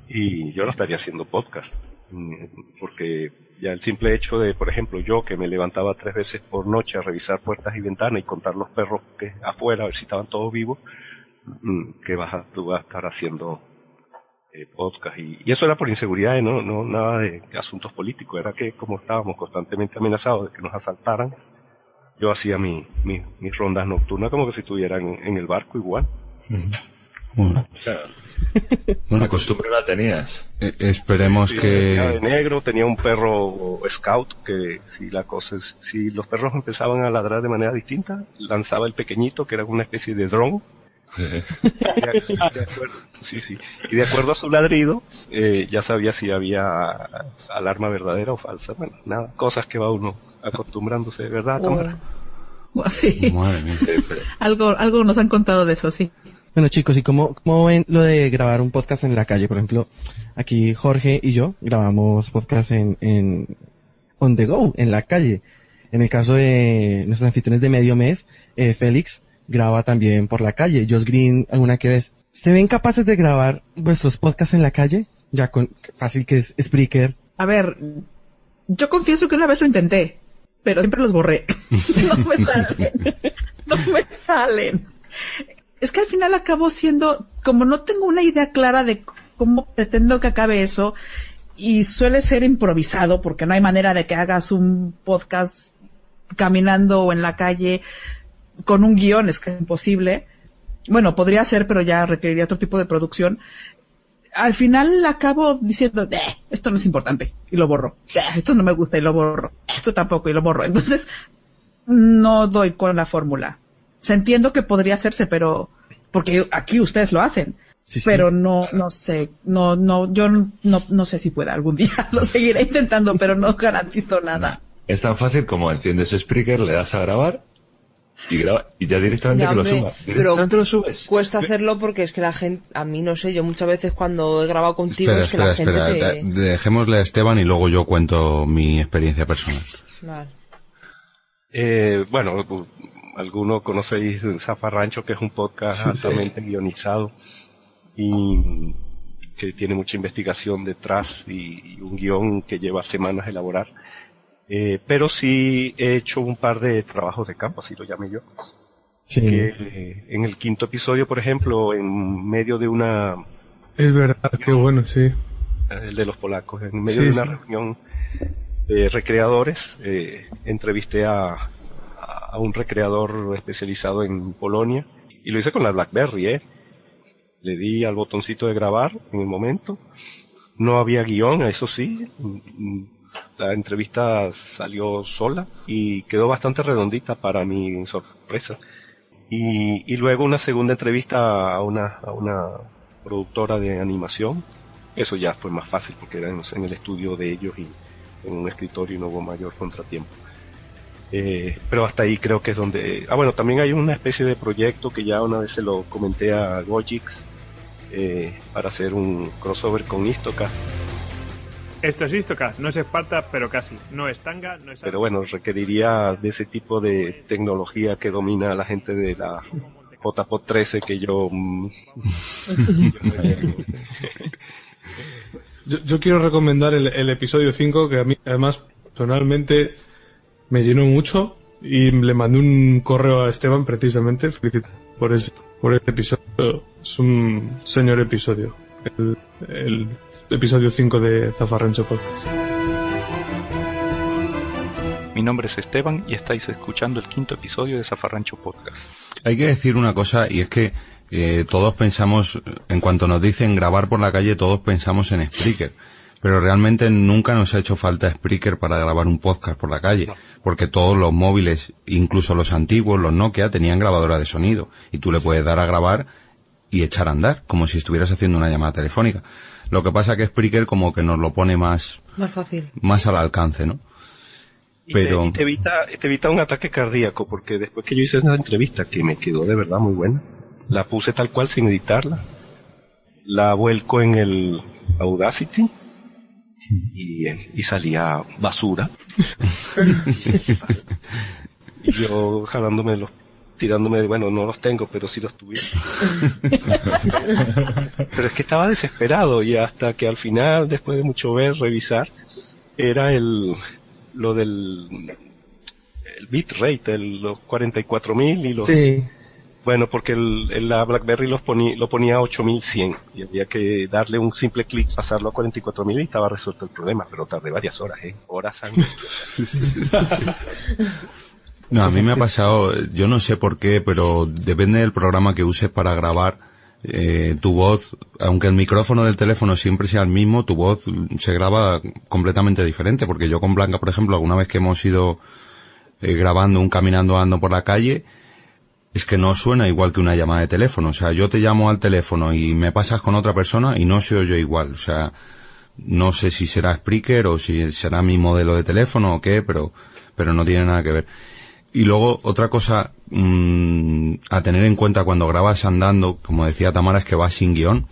Y yo no estaría haciendo podcast. mm, Porque ya el simple hecho de, por ejemplo, yo que me levantaba tres veces por noche a revisar puertas y ventanas y contar los perros que afuera, a ver si estaban todos vivos, mm, ¿qué vas a, tú vas a estar haciendo eh, podcast y, y eso era por inseguridad, no, no nada de asuntos políticos, era que como estábamos constantemente amenazados de que nos asaltaran, yo hacía mi, mi- mis rondas nocturnas como que si estuviera en, en el barco igual. Bueno, Una <laughs> costumbre la tenías. eh, esperemos Sí, vestía de que... negro, tenía un perro scout que si la cosa es, si los perros empezaban a ladrar de manera distinta, lanzaba el pequeño que era una especie de dron. Y de, de acuerdo, sí, sí. Y de acuerdo a su ladrido, eh, ya sabía si había alarma verdadera o falsa. Bueno, nada, cosas que va uno acostumbrándose verdad a tomar. Sí. Madre mía. <laughs> Algo, algo nos han contado de eso, sí. Bueno chicos, ¿y cómo, cómo ven lo de grabar un podcast en la calle? Por ejemplo, aquí Jorge y yo grabamos podcast en, en on the go, en la calle. En el caso de nuestros anfitriones de medio mes, eh, Félix graba también por la calle. Josh Green, alguna que vez. ¿Se ven capaces de grabar vuestros podcasts en la calle? Ya con fácil que es Spreaker. A ver, yo confieso que una vez lo intenté, pero siempre los borré. <laughs> no me salen. No me salen. Es que al final acabo siendo, como no tengo una idea clara de cómo pretendo que acabe eso, y suele ser improvisado, porque no hay manera de que hagas un podcast caminando o en la calle con un guion, es que es imposible. Bueno, podría ser, pero ya requeriría otro tipo de producción al final acabo diciendo, "Eh, esto no es importante, y lo borro. Eh, esto no me gusta y lo borro. Esto tampoco y lo borro. Entonces, no doy con la fórmula. O sea, entiendo que podría hacerse, pero, porque aquí ustedes lo hacen. Sí, sí. Pero no, no sé, no, no, yo no, no sé si pueda algún día. <laughs> Lo seguiré intentando, pero no garantizo nada. Es tan fácil como enciendes Spreaker, le das a grabar y graba y ya directamente Ya, que lo suba. pero Directamente lo subes. Cuesta hacerlo porque es que la gente, a mí no sé, yo muchas veces cuando he grabado contigo Espera, es que espera, la gente espera. te... de- Dejémosle a Esteban y luego yo cuento mi experiencia personal. Vale. Eh, bueno, algunos conocéis Zafarrancho, que es un podcast Sí. altamente guionizado y que tiene mucha investigación detrás y, y un guion que lleva semanas elaborar. Eh, pero sí he hecho un par de trabajos de campo, así lo llamé yo. Sí. Que eh, en el quinto episodio, por ejemplo, en medio de una Es verdad, qué bueno, sí. el de los polacos. En medio Sí, de una sí. reunión de recreadores, eh, entrevisté a, a un recreador especializado en Polonia y lo hice con la BlackBerry, ¿eh? Le di al botoncito de grabar en el momento. No había guion, eso sí. La entrevista salió sola y quedó bastante redondita para mi sorpresa. Y, luego una segunda entrevista a una, a una productora de animación. Eso ya fue más fácil porque era en, en el estudio de ellos y en un escritorio y no hubo mayor contratiempo. Eh, pero hasta ahí creo que es donde... Ah, bueno, también hay una especie de proyecto que ya una vez se lo comenté a Gojix eh, para hacer un crossover con Istoka. Esto es Istoka, no es Esparta, pero casi. No es Tanga, no es... Pero bueno, requeriría de ese tipo de tecnología que domina la gente de la JPOT 13 que yo... mm, Yo, yo quiero recomendar el, el episodio 5, que a mí además personalmente me llenó mucho y le mandé un correo a Esteban precisamente por ese, por ese episodio. Es un señor episodio. El, el episodio 5 de Zafarrancho Podcast. Mi nombre es Esteban y estáis escuchando el quinto episodio de Zafarrancho Podcast. Hay que decir una cosa y es que eh, todos pensamos, en cuanto nos dicen grabar por la calle, todos pensamos en Spreaker. Pero realmente nunca nos ha hecho falta Spreaker para grabar un podcast por la calle. Porque todos los móviles, incluso los antiguos, los Nokia, tenían grabadora de sonido. Y tú le puedes dar a grabar y echar a andar, como si estuvieras haciendo una llamada telefónica. Lo que pasa que Spreaker como que nos lo pone más, Más fácil. más al alcance, ¿no? Y te- Pero, y te, evita, te evita un ataque cardíaco, porque después que yo hice esa entrevista, que me quedó de verdad muy buena, la puse tal cual sin editarla, la vuelco en el Audacity y, y salía basura. <laughs> y yo jalándome los, tirándome de, bueno, no los tengo, pero sí los tuviera. <laughs> pero es que estaba desesperado y hasta que al final, después de mucho ver, revisar, era el, lo del el bitrate, el, los 44.000 y los... Sí. Bueno, porque el, el- la BlackBerry los ponía, lo ponía a 8100 y había que darle un simple clic, pasarlo a 44000 y estaba resuelto el problema, pero tardé varias horas, ¿eh? Horas años. <laughs> No, a mí me ha pasado, yo no sé por qué, pero depende del programa que uses para grabar, eh, tu voz, aunque el micrófono del teléfono siempre sea el mismo, tu voz se graba completamente diferente, porque yo con Blanca, por ejemplo, alguna vez que hemos ido eh, grabando un caminando ando por la calle, es que no suena igual que una llamada de teléfono. O sea, yo te llamo al teléfono y me pasas con otra persona y no se oye igual. O sea, no sé si será Spreaker o si será mi modelo de teléfono o qué, pero, pero no tiene nada que ver. Y luego, otra cosa mm, a tener en cuenta cuando grabas andando, como decía Tamara, es que vas sin guion.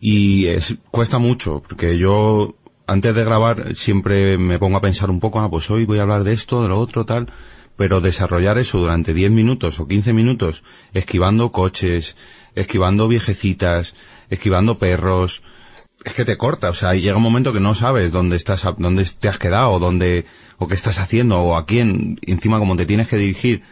Y es, cuesta mucho, porque yo antes de grabar siempre me pongo a pensar un poco, ah, pues hoy voy a hablar de esto, de lo otro, tal, pero desarrollar eso durante 10 minutos o 15 minutos, esquivando coches, esquivando viejecitas, esquivando perros, es que te corta, o sea, llega un momento que no sabes dónde estás, dónde te has quedado, dónde, o qué estás haciendo, o a quién, encima como te tienes que dirigir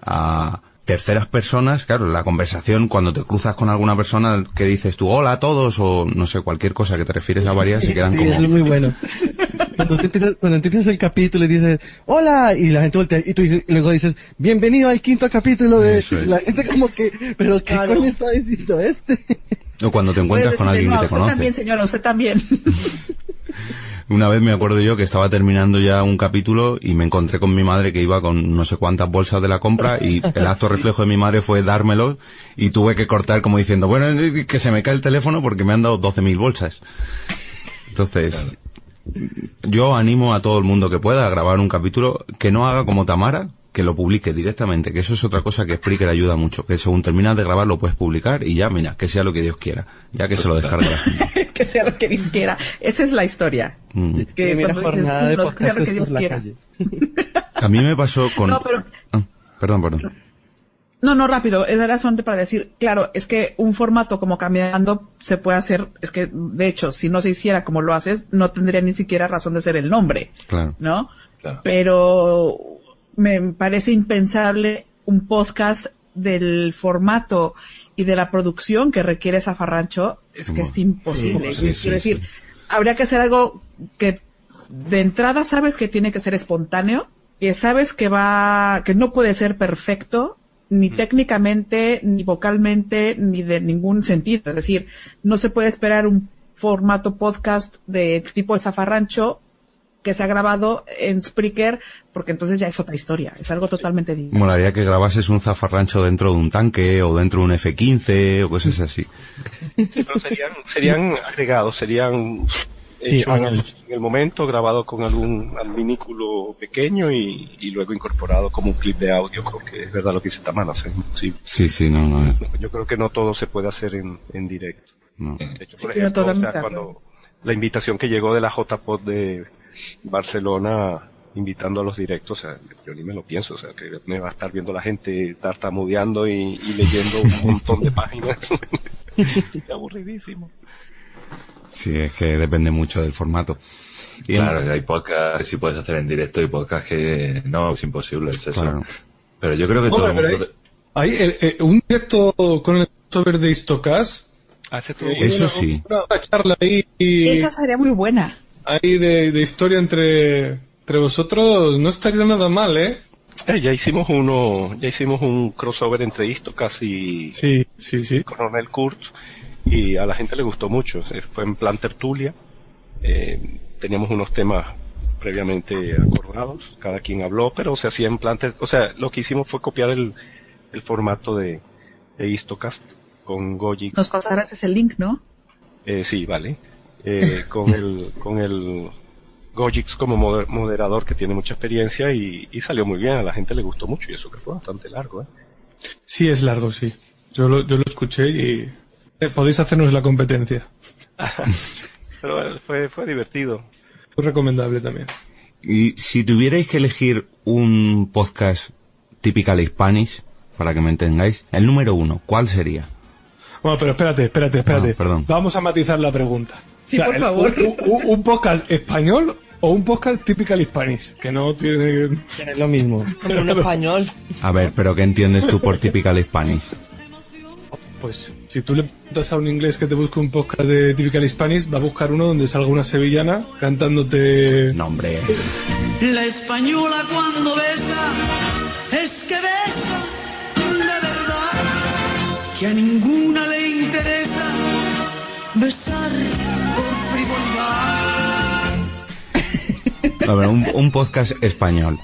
a terceras personas, claro, la conversación, cuando te cruzas con alguna persona que dices tú, hola a todos, o no sé, cualquier cosa que te refieres a varias, se quedan Sí, como... es muy bueno. Cuando tú empiezas, cuando tú empiezas el capítulo y dices, hola, y la gente voltea, y tú dices- y luego dices, bienvenido al quinto capítulo de, es. la gente como que, pero qué coño está diciendo este. O cuando te encuentras con alguien no, que te usted conoce. también, señora, usted también. <laughs> Una vez me acuerdo yo que estaba terminando ya un capítulo y me encontré con mi madre que iba con no sé cuántas bolsas de la compra y el acto reflejo de mi madre fue dármelo y tuve que cortar como diciendo, bueno, que se me cae el teléfono porque me han dado 12.000 bolsas. Entonces, yo animo a todo el mundo que pueda a grabar un capítulo que no haga como Tamara, que lo publique directamente, que eso es otra cosa que Spreaker ayuda mucho, que según terminas de grabar lo puedes publicar y ya, mira, que sea lo que Dios quiera, ya que se lo descargue la gente. <laughs> que sea lo que Dios quiera. Esa es la historia. Mm. Que dices, jornada de "No, que sea lo que Dios quiera". <laughs> A mí me pasó con... No, pero Ah, perdón, perdón. No, no, rápido. Es era solamente para decir, claro, es que un formato como caminando se puede hacer, es que de hecho, si no se hiciera como lo haces, no tendría ni siquiera razón de ser el nombre, Claro. ¿no? Pero me parece impensable un podcast del formato y de la producción que requiere Zafarrancho, es que es imposible. Sí, sí, Quiero decir, habría que hacer algo que de entrada sabes que tiene que ser espontáneo, que sabes que va, que no puede ser perfecto, ni técnicamente, ni vocalmente, ni de ningún sentido. Es decir, no se puede esperar un formato podcast de tipo de zafarrancho que se ha grabado en Spreaker, porque entonces ya es otra historia, es algo totalmente distinto. Molaría que grabases un zafarrancho dentro de un tanque o dentro de un F-15 o cosas así. Sí, pero serían, serían agregados, serían Sí, en, el, en el momento, grabados con algún adminículo pequeño y, y luego incorporado como un clip de audio. Creo que es verdad lo que dice Tamara, es imposible. Sí, sí, no, no. Yo creo que no todo se puede hacer en, en directo. no. De hecho, Sí, por ejemplo, o sea, cuando la invitación que llegó de la JPod de Barcelona invitando a los directos, o sea, yo ni me lo pienso, o sea, que me va a estar viendo la gente tartamudeando y, y leyendo un <laughs> montón de páginas. <laughs> Qué aburridísimo. Sí, es que depende mucho del formato. Y en- Claro, hay podcast que sí puedes hacer en directo y podcast que no, es imposible, es eso. Claro. Pero yo creo que todo el mundo... hay, hay, eh, eh, un directo con el software de Istocast. Hace todo eh, Eso una- sí. Una, una charla ahí, Esa sería muy buena. ahí de, de historia entre, entre vosotros no estaría nada mal, ¿eh? Eh, ya hicimos uno, ya hicimos un crossover entre Istocas y Sí, sí, sí. Coronel Kurt y a la gente le gustó mucho. Eh, Fue en plan tertulia. Eh, teníamos unos temas previamente acordados, cada quien habló, pero se hacía en plan, o sea, lo que hicimos fue copiar el, el formato de, de Istocast con Gojix. Nos pasarás ese link, ¿no? Eh, sí, vale. Eh, <laughs> con el, con el Gojix como moder- moderador que tiene mucha experiencia y, y salió muy bien, a la gente le gustó mucho y eso que fue bastante largo, ¿eh? Sí, es largo, sí. Yo lo, yo lo escuché y podéis hacernos la competencia. <laughs> Pero bueno, fue, fue divertido. Muy recomendable también. Y si tuvierais que elegir un podcast typical Spanish, para que me entendáis, el número uno, ¿cuál sería? Bueno, pero espérate, espérate, espérate. Ah, perdón. Vamos a matizar la pregunta. Sí, por el- favor. Un, un- un podcast español O un podcast typical Spanish, que no tiene... Es lo mismo. Como un <laughs> español. A ver, pero ¿qué entiendes tú por typical Spanish? Pues si tú le preguntas a un inglés que te busque un podcast de Typical Spanish, va a buscar uno donde salga una sevillana cantándote... No, hombre. La española cuando besa es que besa de verdad, que a ninguna le interesa besar por frivolidad. A ver, un, un podcast español.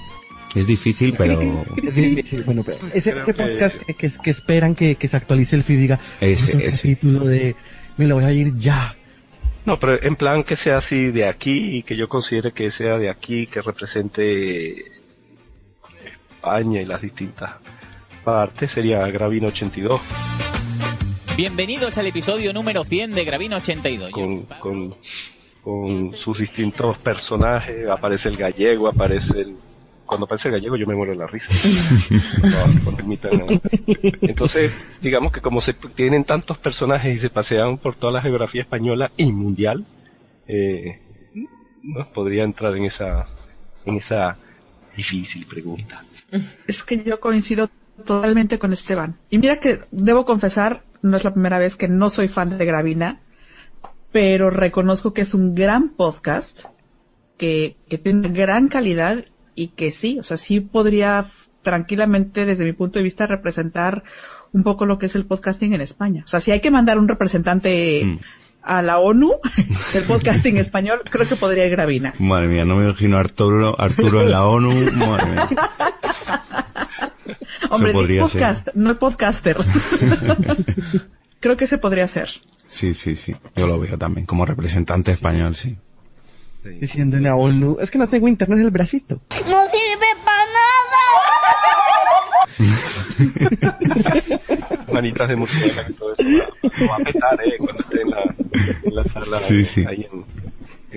Es difícil, <laughs> pero... Es difícil, bueno, pero ese, ese podcast que, que, que esperan que, que se actualice el feed diga Ese, otro ese. capítulo de me lo voy a ir ya. No, pero en plan que sea así de aquí y que yo considere que sea de aquí, que represente España y las distintas partes, sería Gravino 82, Bienvenidos al episodio número 100 de Gravino 82. con, con, con sus distintos personajes, aparece el gallego, aparece el... Cuando aparece el gallego yo me muero de la risa. <laughs> Entonces, digamos que como se tienen tantos personajes y se pasean por toda la geografía española y mundial, eh, no podría entrar en esa, en esa difícil pregunta. Es que yo coincido totalmente con Esteban. Y mira que debo confesar, no es la primera vez que no soy fan de Gravina, pero reconozco que es un gran podcast, que, que tiene gran calidad y que sí, o sea, sí podría tranquilamente desde mi punto de vista representar un poco lo que es el podcasting en España. O sea, si hay que mandar un representante a la ONU <laughs> del podcasting español, creo que podría ir Gravina. Madre mía, no me imagino a Arturo, Arturo en la ONU. Madre mía. <laughs> Hombre, di podría ser. podcast, no el podcaster. <laughs> creo que se podría hacer. Sí, sí, sí. Yo lo veo también. Como representante español, sí. Diciendo en la ONU, es que no tengo internet en el bracito. No sirve para nada. <laughs> Manitas de murciélago y todo eso va, va a petar, eh, cuando esté en la, en la sala Sí, sí. ahí en,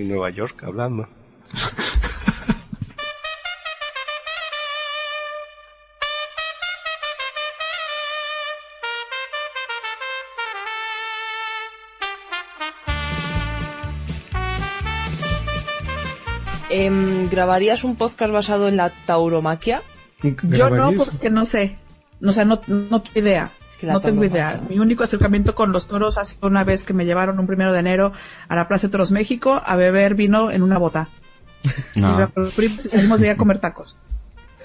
en Nueva York hablando. <laughs> Em, ¿Grabarías un podcast basado en la tauromaquia? Yo no, porque no sé. O sea, no, no tengo idea. que no tengo idea. Mi único acercamiento con los toros ha sido una vez que me llevaron un primero de enero a la Plaza de Toros México a beber vino en una bota. No. Y salimos de ahí a comer tacos.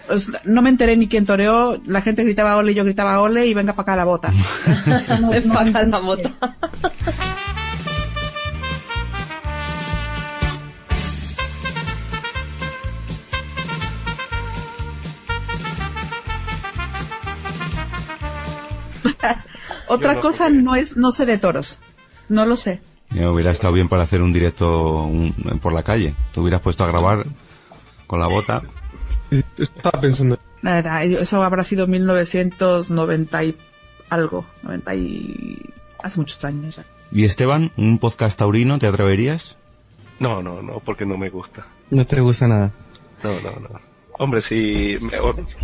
Pues, no me enteré ni quién toreó. La gente gritaba ole y yo gritaba ole y venga para acá la bota. No, no pa' acá la bota. <laughs> <laughs> <laughs> <laughs> Otra no, cosa no es, no sé de toros. No lo sé. Ya hubiera estado bien para hacer un directo un- por la calle. Te hubieras puesto a grabar con la bota. Estaba pensando. Nada, eso habrá sido 1990 y algo. 90 y... Hace muchos años. ya. ¿Y Esteban, un podcast taurino, te atreverías? No, no, no, porque no me gusta. No te gusta nada. No, no, no. Hombre, si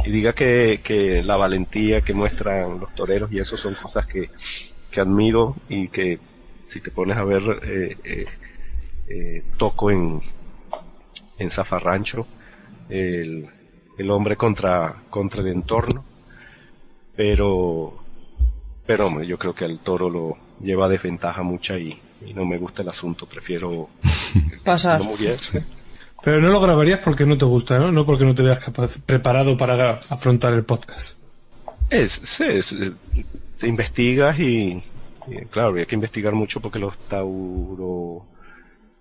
y diga que, que la valentía que muestran los toreros y eso son cosas que, que admiro y que si te pones a ver eh, eh, eh, toco en en Zafarrancho el, el hombre contra contra el entorno pero pero hombre yo creo que al toro lo lleva a desventaja mucha y, y no me gusta el asunto prefiero <laughs> Pasar. no muriese Pero no lo grabarías porque no te gusta, ¿no? No porque no te veas capaz, preparado para afrontar el podcast. Es, sí, es, eh, investigas y, y, claro, hay que investigar mucho porque los tauro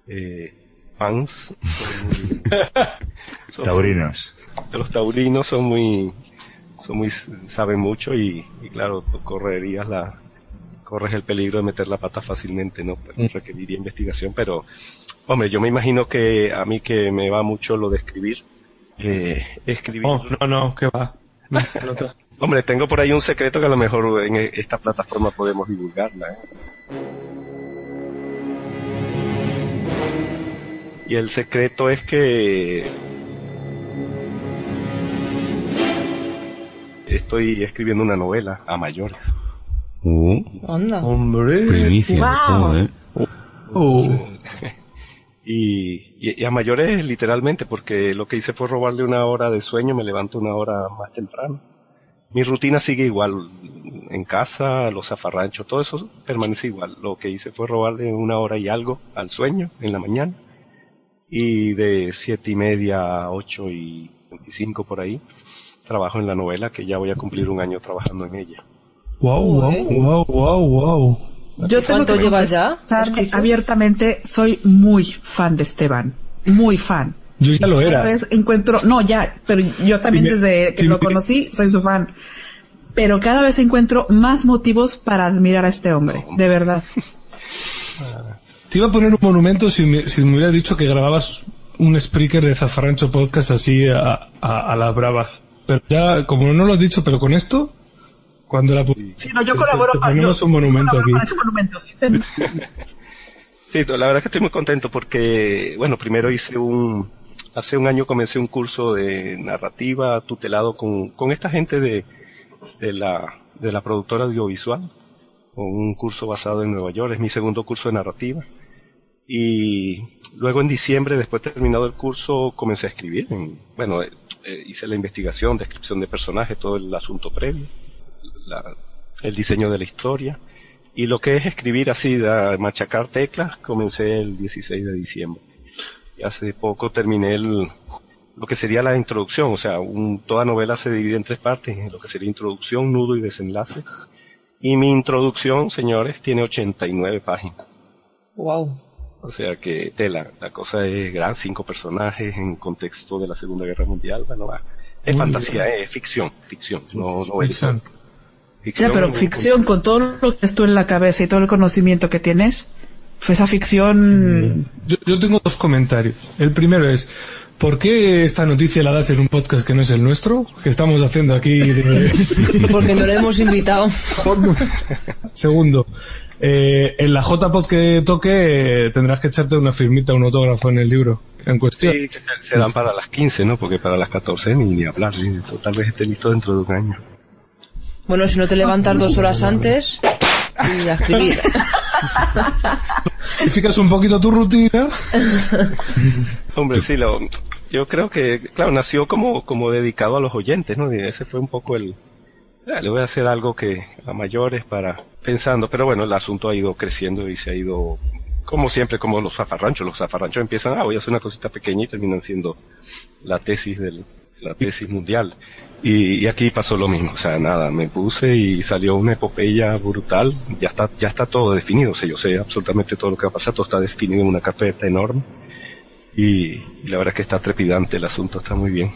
eh, fans son muy- <laughs> son- Taurinos. los taurinos son muy son muy saben mucho y, y claro correrías la corres el peligro de meter la pata fácilmente no Pero requeriría investigación pero hombre yo me imagino que a mí que me va mucho lo de escribir eh, escribir Oh, no, no, que va. No, <laughs> no te- Hombre, tengo por ahí un secreto que a lo mejor en e- esta plataforma podemos divulgarla. ¿eh? Y el secreto es que estoy escribiendo una novela a mayores. Uh, Anda. Hombre. primicia. Wow. joder. Oh. <laughs> Y, y, y a mayores literalmente, porque lo que hice fue robarle una hora de sueño, me levanto una hora más temprano. Mi rutina sigue igual, en casa, los zafarranchos, todo eso permanece igual. Lo que hice fue robarle una hora y algo al sueño en la mañana. Y de siete y media a ocho y veinticinco por ahí, trabajo en la novela, que ya voy a cumplir un año trabajando en ella. Wow, wow, wow, wow, wow. Yo tengo ¿Cuánto llevas ya? abiertamente soy muy fan de Esteban. Muy fan. Yo ya lo Cada era. vez encuentro, no, ya, pero yo también Sí, desde que sí, lo conocí soy su fan. Pero cada vez encuentro más motivos para admirar a este hombre, de verdad. Te iba a poner un monumento si me, si me hubieras dicho que grababas un Spreaker de Zafarrancho Podcast así a, a, a las bravas. Pero ya, como no lo has dicho, pero con esto, cuando la... Sí, no, yo te- colaboro, te ponemos yo un monumento aquí. para ese monumento, sí, señor. Sí, <laughs> la verdad que estoy muy contento porque, bueno, primero hice un, hace un año comencé un curso de narrativa tutelado con, con esta gente de, de la, de la productora audiovisual, con un curso basado en Nueva York, es mi segundo curso de narrativa. Y luego en diciembre, después de terminado el curso, comencé a escribir. En- bueno, eh, eh, hice la investigación, descripción de personajes, todo el asunto previo, la- el diseño de la historia. Y lo que es escribir así, da- machacar teclas, comencé el 16 de diciembre. Y hace poco terminé el, lo que sería la introducción, o sea, un- toda novela se divide en tres partes, en lo que sería introducción, nudo y desenlace. Y mi introducción, señores, tiene 89 páginas. Wow. O sea que tela, la cosa es gran, cinco personajes en contexto de la Segunda Guerra Mundial, bueno, va. Es Muy fantasía, bien. es ficción, ficción, no, no Ficción. Ya, pero ficción, con todo lo que es tú en la cabeza y todo el conocimiento que tienes, fue esa ficción... Yo, yo tengo dos comentarios. El primero es, ¿por qué esta noticia la das en un podcast que no es el nuestro? Que estamos haciendo aquí de... <laughs> Porque no lo hemos invitado. <laughs> Segundo, eh, en la JPod que toque eh, tendrás que echarte una firmita, un autógrafo en el libro en cuestión. Sí, que se, se dan para las 15, ¿no? Porque para las 14 ni, ni hablar, ¿sí? Tal vez esté listo dentro de un año. Bueno, si no te levantas dos horas antes y a escribir. <laughs> Modificas un poquito tu rutina. <laughs> Hombre, sí, lo, yo creo que, claro, nació como, como dedicado a los oyentes, ¿no? Y ese fue un poco el, ah, le voy a hacer algo que a mayores para, pensando, pero bueno, el asunto ha ido creciendo y se ha ido, como siempre, como los zafarranchos, los zafarranchos empiezan, ah, voy a hacer una cosita pequeña y terminan siendo la tesis del, la tesis mundial. Y, y aquí pasó lo mismo, o sea, nada, me puse y salió una epopeya brutal, ya está, ya está todo definido, o sea, yo sé absolutamente todo lo que va a pasar, todo está definido en una carpeta enorme y, y la verdad es que está trepidante el asunto, está muy bien.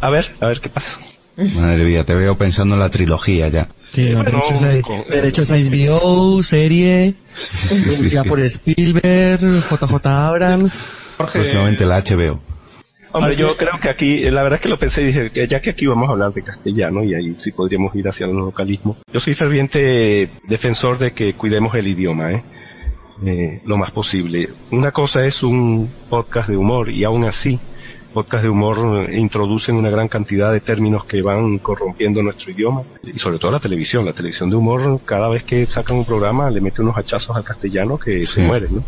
A ver, a ver qué pasa. Madre mía, te veo pensando en la trilogía ya. Sí, Bueno, derechos, a, con- derechos a HBO, serie, producida por Spielberg, JJ Abrams. Próximamente la HBO. Hombre, yo creo que aquí, la verdad es que lo pensé y dije, que ya que aquí vamos a hablar de castellano y ahí sí podríamos ir hacia los localismos. Yo soy ferviente defensor de que cuidemos el idioma, ¿eh? Eh, lo más posible. Una cosa es un podcast de humor y aún así, podcast de humor introducen una gran cantidad de términos que van corrompiendo nuestro idioma y sobre todo la televisión. La televisión de humor, cada vez que sacan un programa, le mete unos hachazos al castellano que se mueren, ¿no?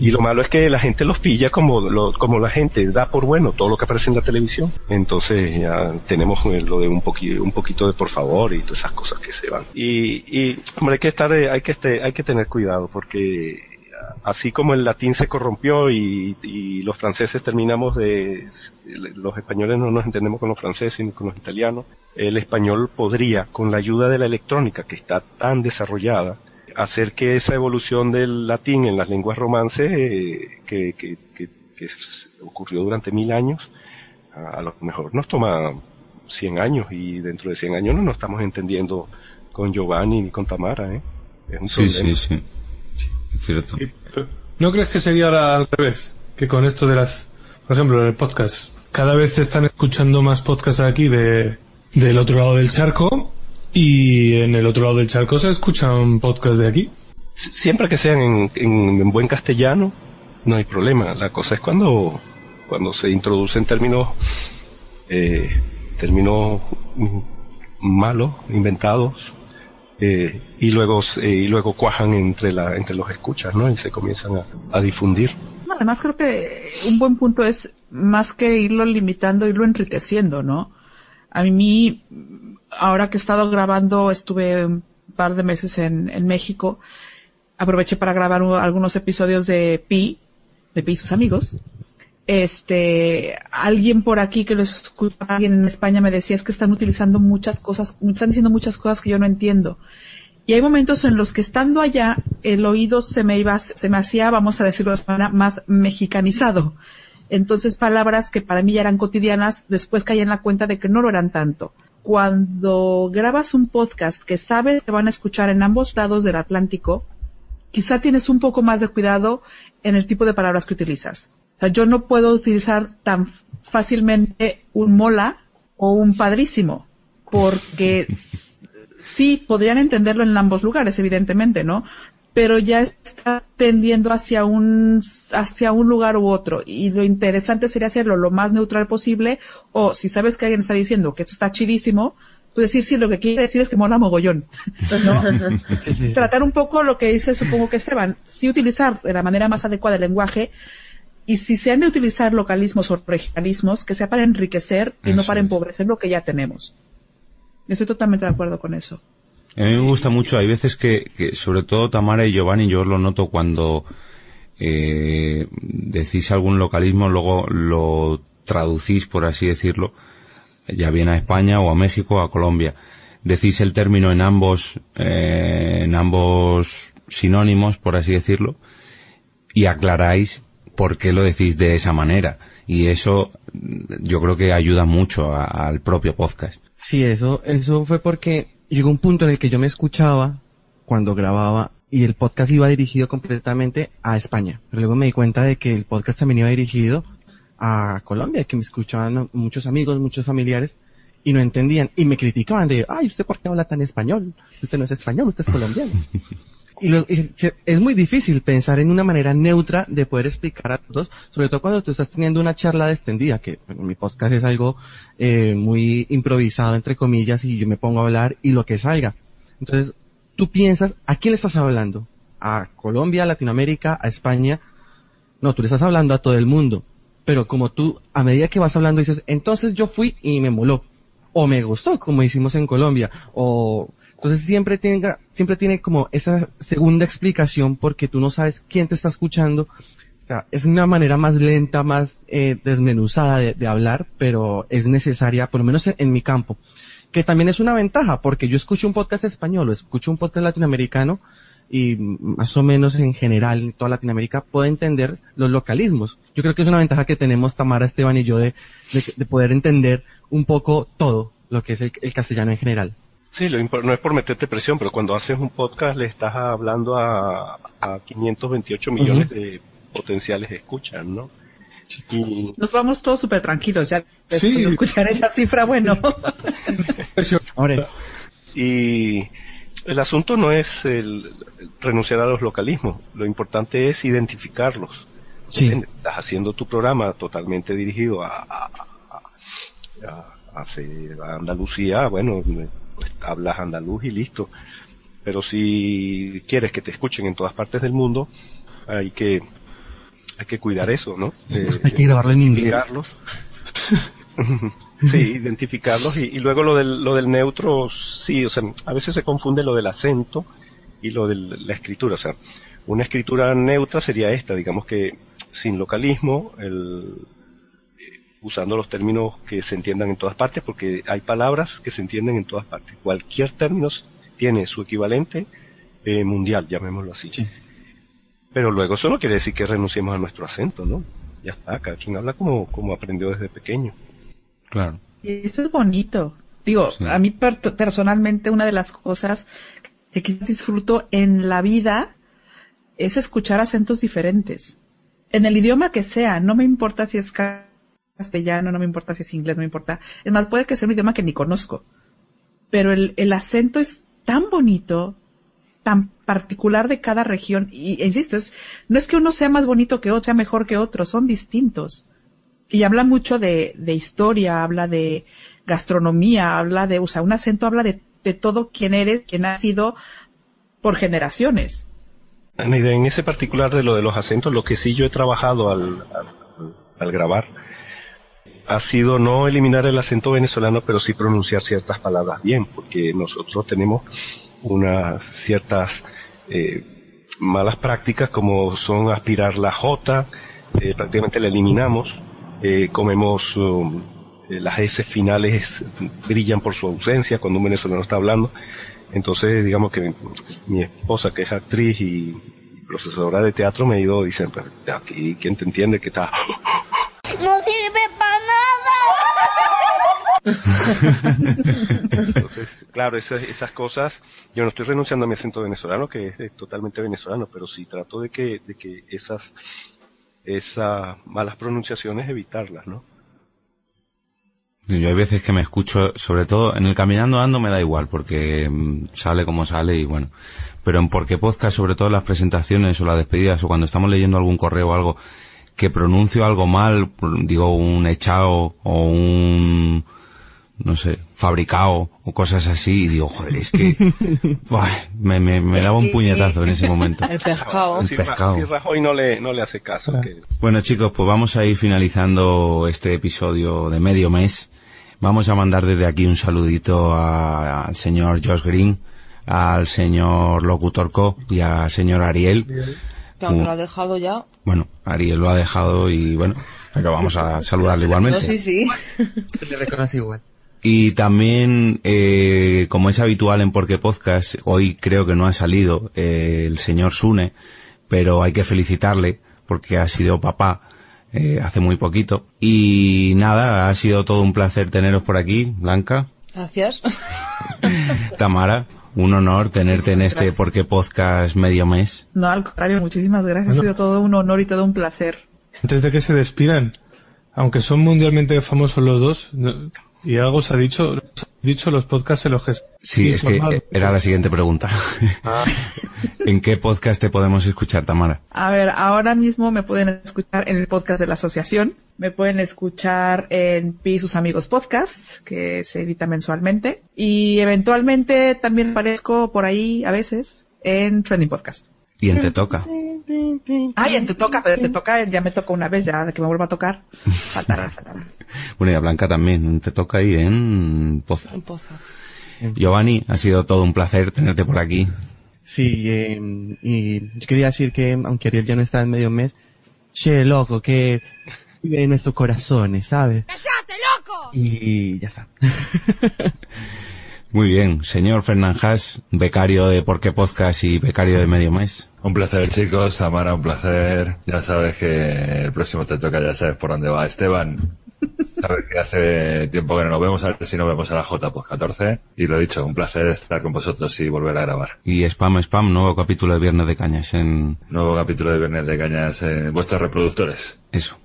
Y lo malo es que la gente los pilla como lo, como la gente da por bueno todo lo que aparece en la televisión. Entonces ya tenemos eh, lo de un poquito, un poquito de por favor y todas esas cosas que se van. Y, y hombre, hay que estar, eh, hay que este, hay que tener cuidado porque así como el latín se corrompió y, y los franceses terminamos de, los españoles no nos entendemos con los franceses ni con los italianos, el español podría, con la ayuda de la electrónica que está tan desarrollada, hacer que esa evolución del latín en las lenguas romances eh, que, que, que, ocurrió durante mil años, a, a lo mejor nos toma 100 años y dentro de 100 años no nos estamos entendiendo con Giovanni ni con Tamara, ¿eh? Es un Sí, problema. sí, sí. Cierto. ¿No crees que sería ahora al revés? Que con esto de las, por ejemplo, en el podcast, cada vez se están escuchando más podcasts aquí de, del otro lado del charco y en el otro lado del charco se escuchan podcasts de aquí. Siempre que sean en, en- en buen castellano, no hay problema. La cosa es cuando, cuando se introducen términos, eh, términos malos, inventados, eh, y luego, eh, y luego cuajan entre la, entre los escuchas, ¿no? Y se comienzan a, difundir. Además creo que un buen punto es más que irlo limitando, irlo enriqueciendo, ¿no? A mí, ahora que he estado grabando, estuve un par de meses en, México, aproveché para grabar un- algunos episodios de Pi, de Pi y sus amigos. Este, alguien por aquí que los escuchaba, alguien en España me decía es que están utilizando muchas cosas, están diciendo muchas cosas que yo no entiendo. Y hay momentos en los que estando allá, el oído se me iba, se me hacía, vamos a decirlo de manera, más mexicanizado. Entonces palabras que para mí ya eran cotidianas, después caí en la cuenta de que no lo eran tanto. Cuando grabas un podcast que sabes que van a escuchar en ambos lados del Atlántico, quizá tienes un poco más de cuidado en el tipo de palabras que utilizas. O sea, yo no puedo utilizar tan fácilmente un mola o un padrísimo, porque <laughs> sí podrían entenderlo en ambos lugares, evidentemente, ¿no? Pero ya está tendiendo hacia un, hacia un lugar u otro. Y lo interesante sería hacerlo lo más neutral posible, o si sabes que alguien está diciendo que esto está chidísimo, pues decir, sí, lo que quiere decir es que mola mogollón. ¿no? Tratar un poco lo que dice, supongo que Esteban, sí utilizar de la manera más adecuada el lenguaje, y si se han de utilizar localismos o regionalismos, que sea para enriquecer y no para empobrecer lo que ya tenemos. Estoy totalmente de acuerdo con eso. A mí me gusta mucho, hay veces que, que sobre todo Tamara y Giovanni, yo lo noto cuando eh, decís algún localismo, luego lo traducís, por así decirlo, ya bien a España o a México o a Colombia. Decís el término en ambos, eh, en ambos sinónimos, por así decirlo, y aclaráis por qué lo decís de esa manera. Y eso yo creo que ayuda mucho a- al propio podcast. Sí, eso, eso fue porque llegó un punto en el que yo me escuchaba cuando grababa y el podcast iba dirigido completamente a España. Pero luego me di cuenta de que el podcast también iba dirigido a Colombia, que me escuchaban muchos amigos, muchos familiares y no entendían y me criticaban de, ay, ¿usted por qué habla tan español? Usted no es español, usted es colombiano. <laughs> Y, se- es muy difícil pensar en una manera neutra de poder explicar a todos, sobre todo cuando tú estás teniendo una charla extendida, que mi podcast es algo eh, muy improvisado, entre comillas, y yo me pongo a hablar y lo que salga. Entonces, tú piensas, ¿a quién le estás hablando? ¿A Colombia, a Latinoamérica, a España? No, tú le estás hablando a todo el mundo. Pero como tú, a medida que vas hablando, dices, entonces yo fui y me moló. O me gustó, como hicimos en Colombia. O, entonces siempre tenga, siempre tiene como esa segunda explicación porque tú no sabes quién te está escuchando. O sea, es una manera más lenta, más eh, desmenuzada de, hablar, pero es necesaria, por lo menos en, mi campo. Que también es una ventaja, porque yo escucho un podcast español escucho un podcast latinoamericano y más o menos en general en toda Latinoamérica puedo entender los localismos. Yo creo que es una ventaja que tenemos Tamara, Esteban y yo de, de, de poder entender un poco todo lo que es el castellano en general. Sí, lo impor- no es por meterte presión, pero cuando haces un podcast le estás hablando a, a 528 millones Ujú. de potenciales escuchas, ¿no? Y Nos vamos todos súper tranquilos ya Sí. de escuchar esa cifra, bueno. Y el asunto no es el renunciar a los localismos, lo importante es identificarlos. ¿Entiendes? Estás haciendo tu programa totalmente dirigido a, a, a- a- Andalucía, bueno, pues hablas andaluz y listo. Pero si quieres que te escuchen en todas partes del mundo, hay que hay que cuidar eso, ¿no? <laughs> Hay que grabarlo en inglés. sí, identificarlos y, y luego lo del, lo del neutro, sí, o sea, a veces se confunde lo del acento y lo de la escritura, o sea, una escritura neutra sería esta, digamos que sin localismo, el, eh, usando los términos que se entiendan en todas partes, porque hay palabras que se entienden en todas partes. Cualquier término tiene su equivalente eh, mundial, llamémoslo así. Pero luego eso no quiere decir que renunciemos a nuestro acento, ¿no? Ya está, cada quien habla como, como aprendió desde pequeño. Claro. Y eso es bonito. Digo, a mí per- personalmente una de las cosas que quizás disfruto en la vida es escuchar acentos diferentes. En el idioma que sea, no me importa si es ca- castellano, no me importa si es inglés, no me importa. Es más, puede que sea un idioma que ni conozco. Pero el, el acento es tan bonito, tan particular de cada región. Y e insisto, es, no es que uno sea más bonito que otro, sea mejor que otro, son distintos. Y habla mucho de, de historia, habla de gastronomía, habla de, o sea, un acento habla de, de todo quién eres, quién has sido por generaciones. En ese particular de lo de los acentos, lo que sí yo he trabajado al- al grabar ha sido no eliminar el acento venezolano, pero sí pronunciar ciertas palabras bien, porque nosotros tenemos unas ciertas eh, malas prácticas como son aspirar la J, eh, prácticamente la eliminamos, eh, comemos um, eh, las S finales brillan por su ausencia cuando un venezolano está hablando, entonces digamos que mi, esposa que es actriz y profesora de teatro me ha ido diciendo, "Pero aquí quién te entiende que está Entonces, claro, esas, cosas, yo no estoy renunciando a mi acento venezolano, que es eh, totalmente venezolano, pero sí trato de que, de que esas, esas malas pronunciaciones evitarlas, ¿no? Yo hay veces que me escucho, sobre todo en el caminando ando me da igual, porque mm, sale como sale y bueno. Pero en Porque Podcast, sobre todo las presentaciones o las despedidas o cuando estamos leyendo algún correo o algo, que pronuncio algo mal, digo un echado o un, no sé, fabricado o cosas así y digo, joder, es que <laughs> buah, me, me, me daba un puñetazo en ese momento. <laughs> El pescado. El pescado. si Rajoy no le, no le hace caso, que Bueno chicos, pues vamos a ir finalizando este episodio de medio mes. Vamos a mandar desde aquí un saludito a- al señor Josh Green, al señor Locutor Co y al señor Ariel. Que aunque Uh. lo ha dejado ya. Bueno, Ariel lo ha dejado y bueno, pero vamos a saludarle igualmente. <laughs> No, sí, sí. Le reconoce igual. Y también, eh, como es habitual en Porque Podcast, hoy creo que no ha salido eh, el señor Sune, pero hay que felicitarle porque ha sido papá eh, hace muy poquito. Y nada, ha sido todo un placer teneros por aquí, Blanca, Gracias. <laughs> Tamara, un honor tenerte en este Porque Podcast medio mes. No, al contrario, muchísimas gracias. Bueno. Ha sido todo un honor y todo un placer. Antes de que se despidan, aunque son mundialmente famosos los dos, no- y algo se ha dicho, se ha dicho los podcasts en los que... Sí, es que era la siguiente pregunta. Ah. <laughs> ¿En qué podcast te podemos escuchar, Tamara? A ver, ahora mismo me pueden escuchar en el podcast de la asociación. Me pueden escuchar en Pi y sus amigos podcast, que se edita mensualmente. Y eventualmente también aparezco por ahí a veces en Trending Podcast. Y en Te Toca. Ay, en te toca, pero te toca, ya me toca una vez, ya de que me vuelva a tocar. <laughs> Faltará, faltará. Bueno, y a Blanca también, te toca ahí en Pozo. En Pozo. Giovanni, ha sido todo un placer tenerte por aquí. Sí, eh, y yo quería decir que, aunque Ariel ya no está en medio mes, che, loco, que vive en nuestros corazones, ¿sabes? ¡Cállate, loco! Y ya está. <laughs> Muy bien, señor Fernán Haas, becario de Por qué Podcast y becario de Medio Mes. Un placer, chicos. Tamara, un placer. Ya sabes que el próximo te toca, ya sabes por dónde va. Esteban, sabes que hace tiempo que no nos vemos, a ver si nos vemos a la J 14. Y lo dicho, un placer estar con vosotros y volver a grabar. Y Spam Spam, nuevo capítulo de Viernes de Cañas en Nuevo capítulo de Viernes de Cañas en vuestros reproductores. eso.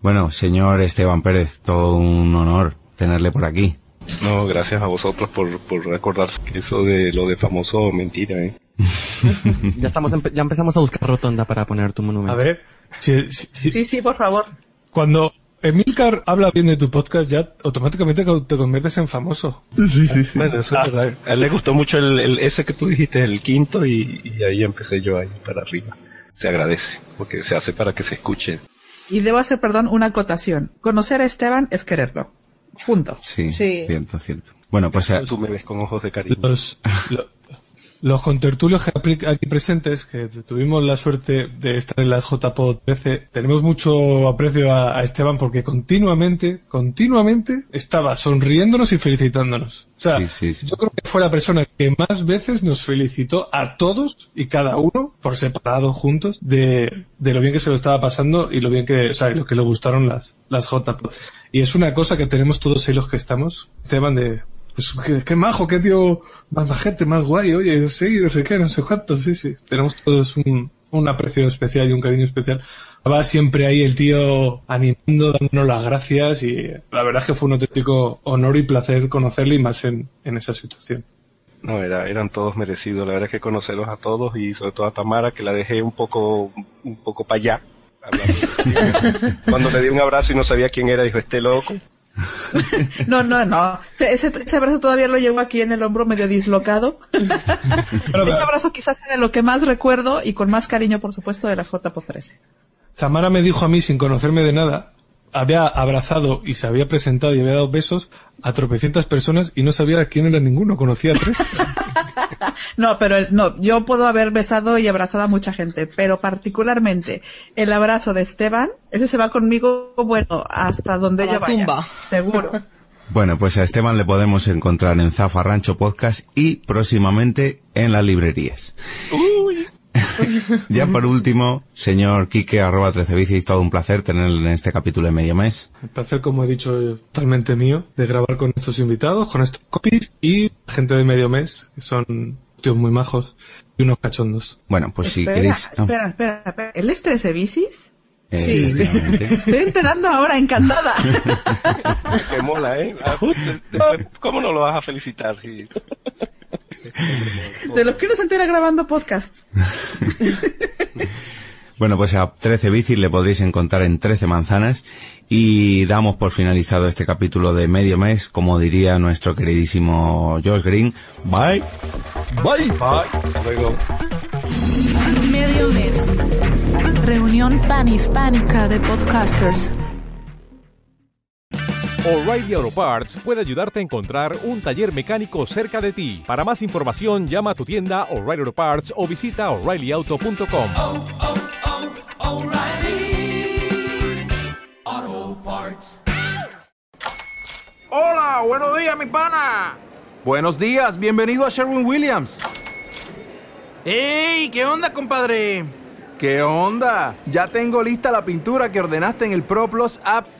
Bueno, señor Esteban Pérez, todo un honor tenerle por aquí. No, gracias a vosotros por, por recordarse eso de lo de famoso mentira, ¿eh? <laughs> ya estamos, empe- ya empezamos a buscar rotonda para poner tu monumento. A ver, si, si- si- Sí, sí, por favor. cuando Emilcar habla bien de tu podcast, ya automáticamente te conviertes en famoso. Sí, sí, sí. Bueno, eso es verdad. A él le gustó mucho el, el- ese que tú dijiste, el quinto, y, y ahí empecé yo ahí para arriba. Se agradece, porque se hace para que se escuche. Y debo hacer, perdón, una acotación. Conocer a Esteban es quererlo. Punto. Sí, Sí. cierto, cierto. Bueno, pues eh, Tú me ves con ojos de cariño. Los, los contertulios aquí presentes, que tuvimos la suerte de estar en la JPO 13, tenemos mucho aprecio a, a Esteban porque continuamente, continuamente estaba sonriéndonos y felicitándonos. O sea, sí, sí, sí. yo creo que fue la persona que más veces nos felicitó a todos y cada uno, por separado, juntos, de, de lo bien que se lo estaba pasando y lo bien que, o sea, lo que le gustaron las, las JPO. Y es una cosa que tenemos todos ahí los que estamos, Esteban, de, pues qué, qué majo, qué tío más majete, más guay, oye, sí, no sé qué, no sé cuánto, sí, sí. Tenemos todos un, un aprecio especial y un cariño especial. Va siempre ahí el tío animando, dándonos las gracias y la verdad es que fue un auténtico honor y placer conocerle y más en, en esa situación. No, era, eran todos merecidos. La verdad es que conocerlos a todos y sobre todo a Tamara, que la dejé un poco, un poco para allá. <laughs> Cuando le di un abrazo y no sabía quién era, dijo, este loco. <laughs> No, no, no. Ese, ese abrazo todavía lo llevo aquí en el hombro medio dislocado. ese abrazo quizás sea de lo que más recuerdo y con más cariño, por supuesto, de las JPO 13. Tamara me dijo a mí, sin conocerme de nada, había abrazado y se había presentado y había dado besos a tropecientas personas y no sabía quién era ninguno, conocía a tres. <laughs> No, pero el- no, yo puedo haber besado y abrazado a mucha gente, pero particularmente el abrazo de Esteban, ese se va conmigo, bueno, hasta donde A yo la vaya. tumba. Seguro. <laughs> Bueno, pues a Esteban le podemos encontrar en Zafarrancho Podcast y próximamente en las librerías. <laughs> Ya por último, señor Quique, arroba 13 bicis, todo un placer tenerlo en este capítulo de medio mes. El placer, como he dicho, es totalmente mío de grabar con estos invitados, con estos copies y gente de medio mes, que son tíos muy majos y unos cachondos. Bueno, pues si espera, queréis... no, espera, espera, espera. ¿Él es 13 bicis? eh, efectivamente. <laughs> Estoy enterando ahora, encantada. <laughs> Que mola, ¿eh? ¿Cómo no lo vas a felicitar? Si... De los que uno se entera grabando podcasts. <laughs> Bueno, pues a 13 bicis le podréis encontrar en 13 manzanas y damos por finalizado este capítulo de medio mes, como diría nuestro queridísimo Josh Green. Bye. Bye. Bye. Luego. Medio mes. Reunión panhispánica de podcasters. O'Reilly Auto Parts puede ayudarte a encontrar un taller mecánico cerca de ti. Para más información, llama a tu tienda O'Reilly Auto Parts o visita oreillyauto.com. O'Reilly Auto Parts. Hola, buenos días, mi pana. Buenos días, bienvenido a Sherwin Williams. ¡Ey! ¿Qué onda, compadre? ¿Qué onda? Ya tengo lista la pintura que ordenaste en el ProPlus app.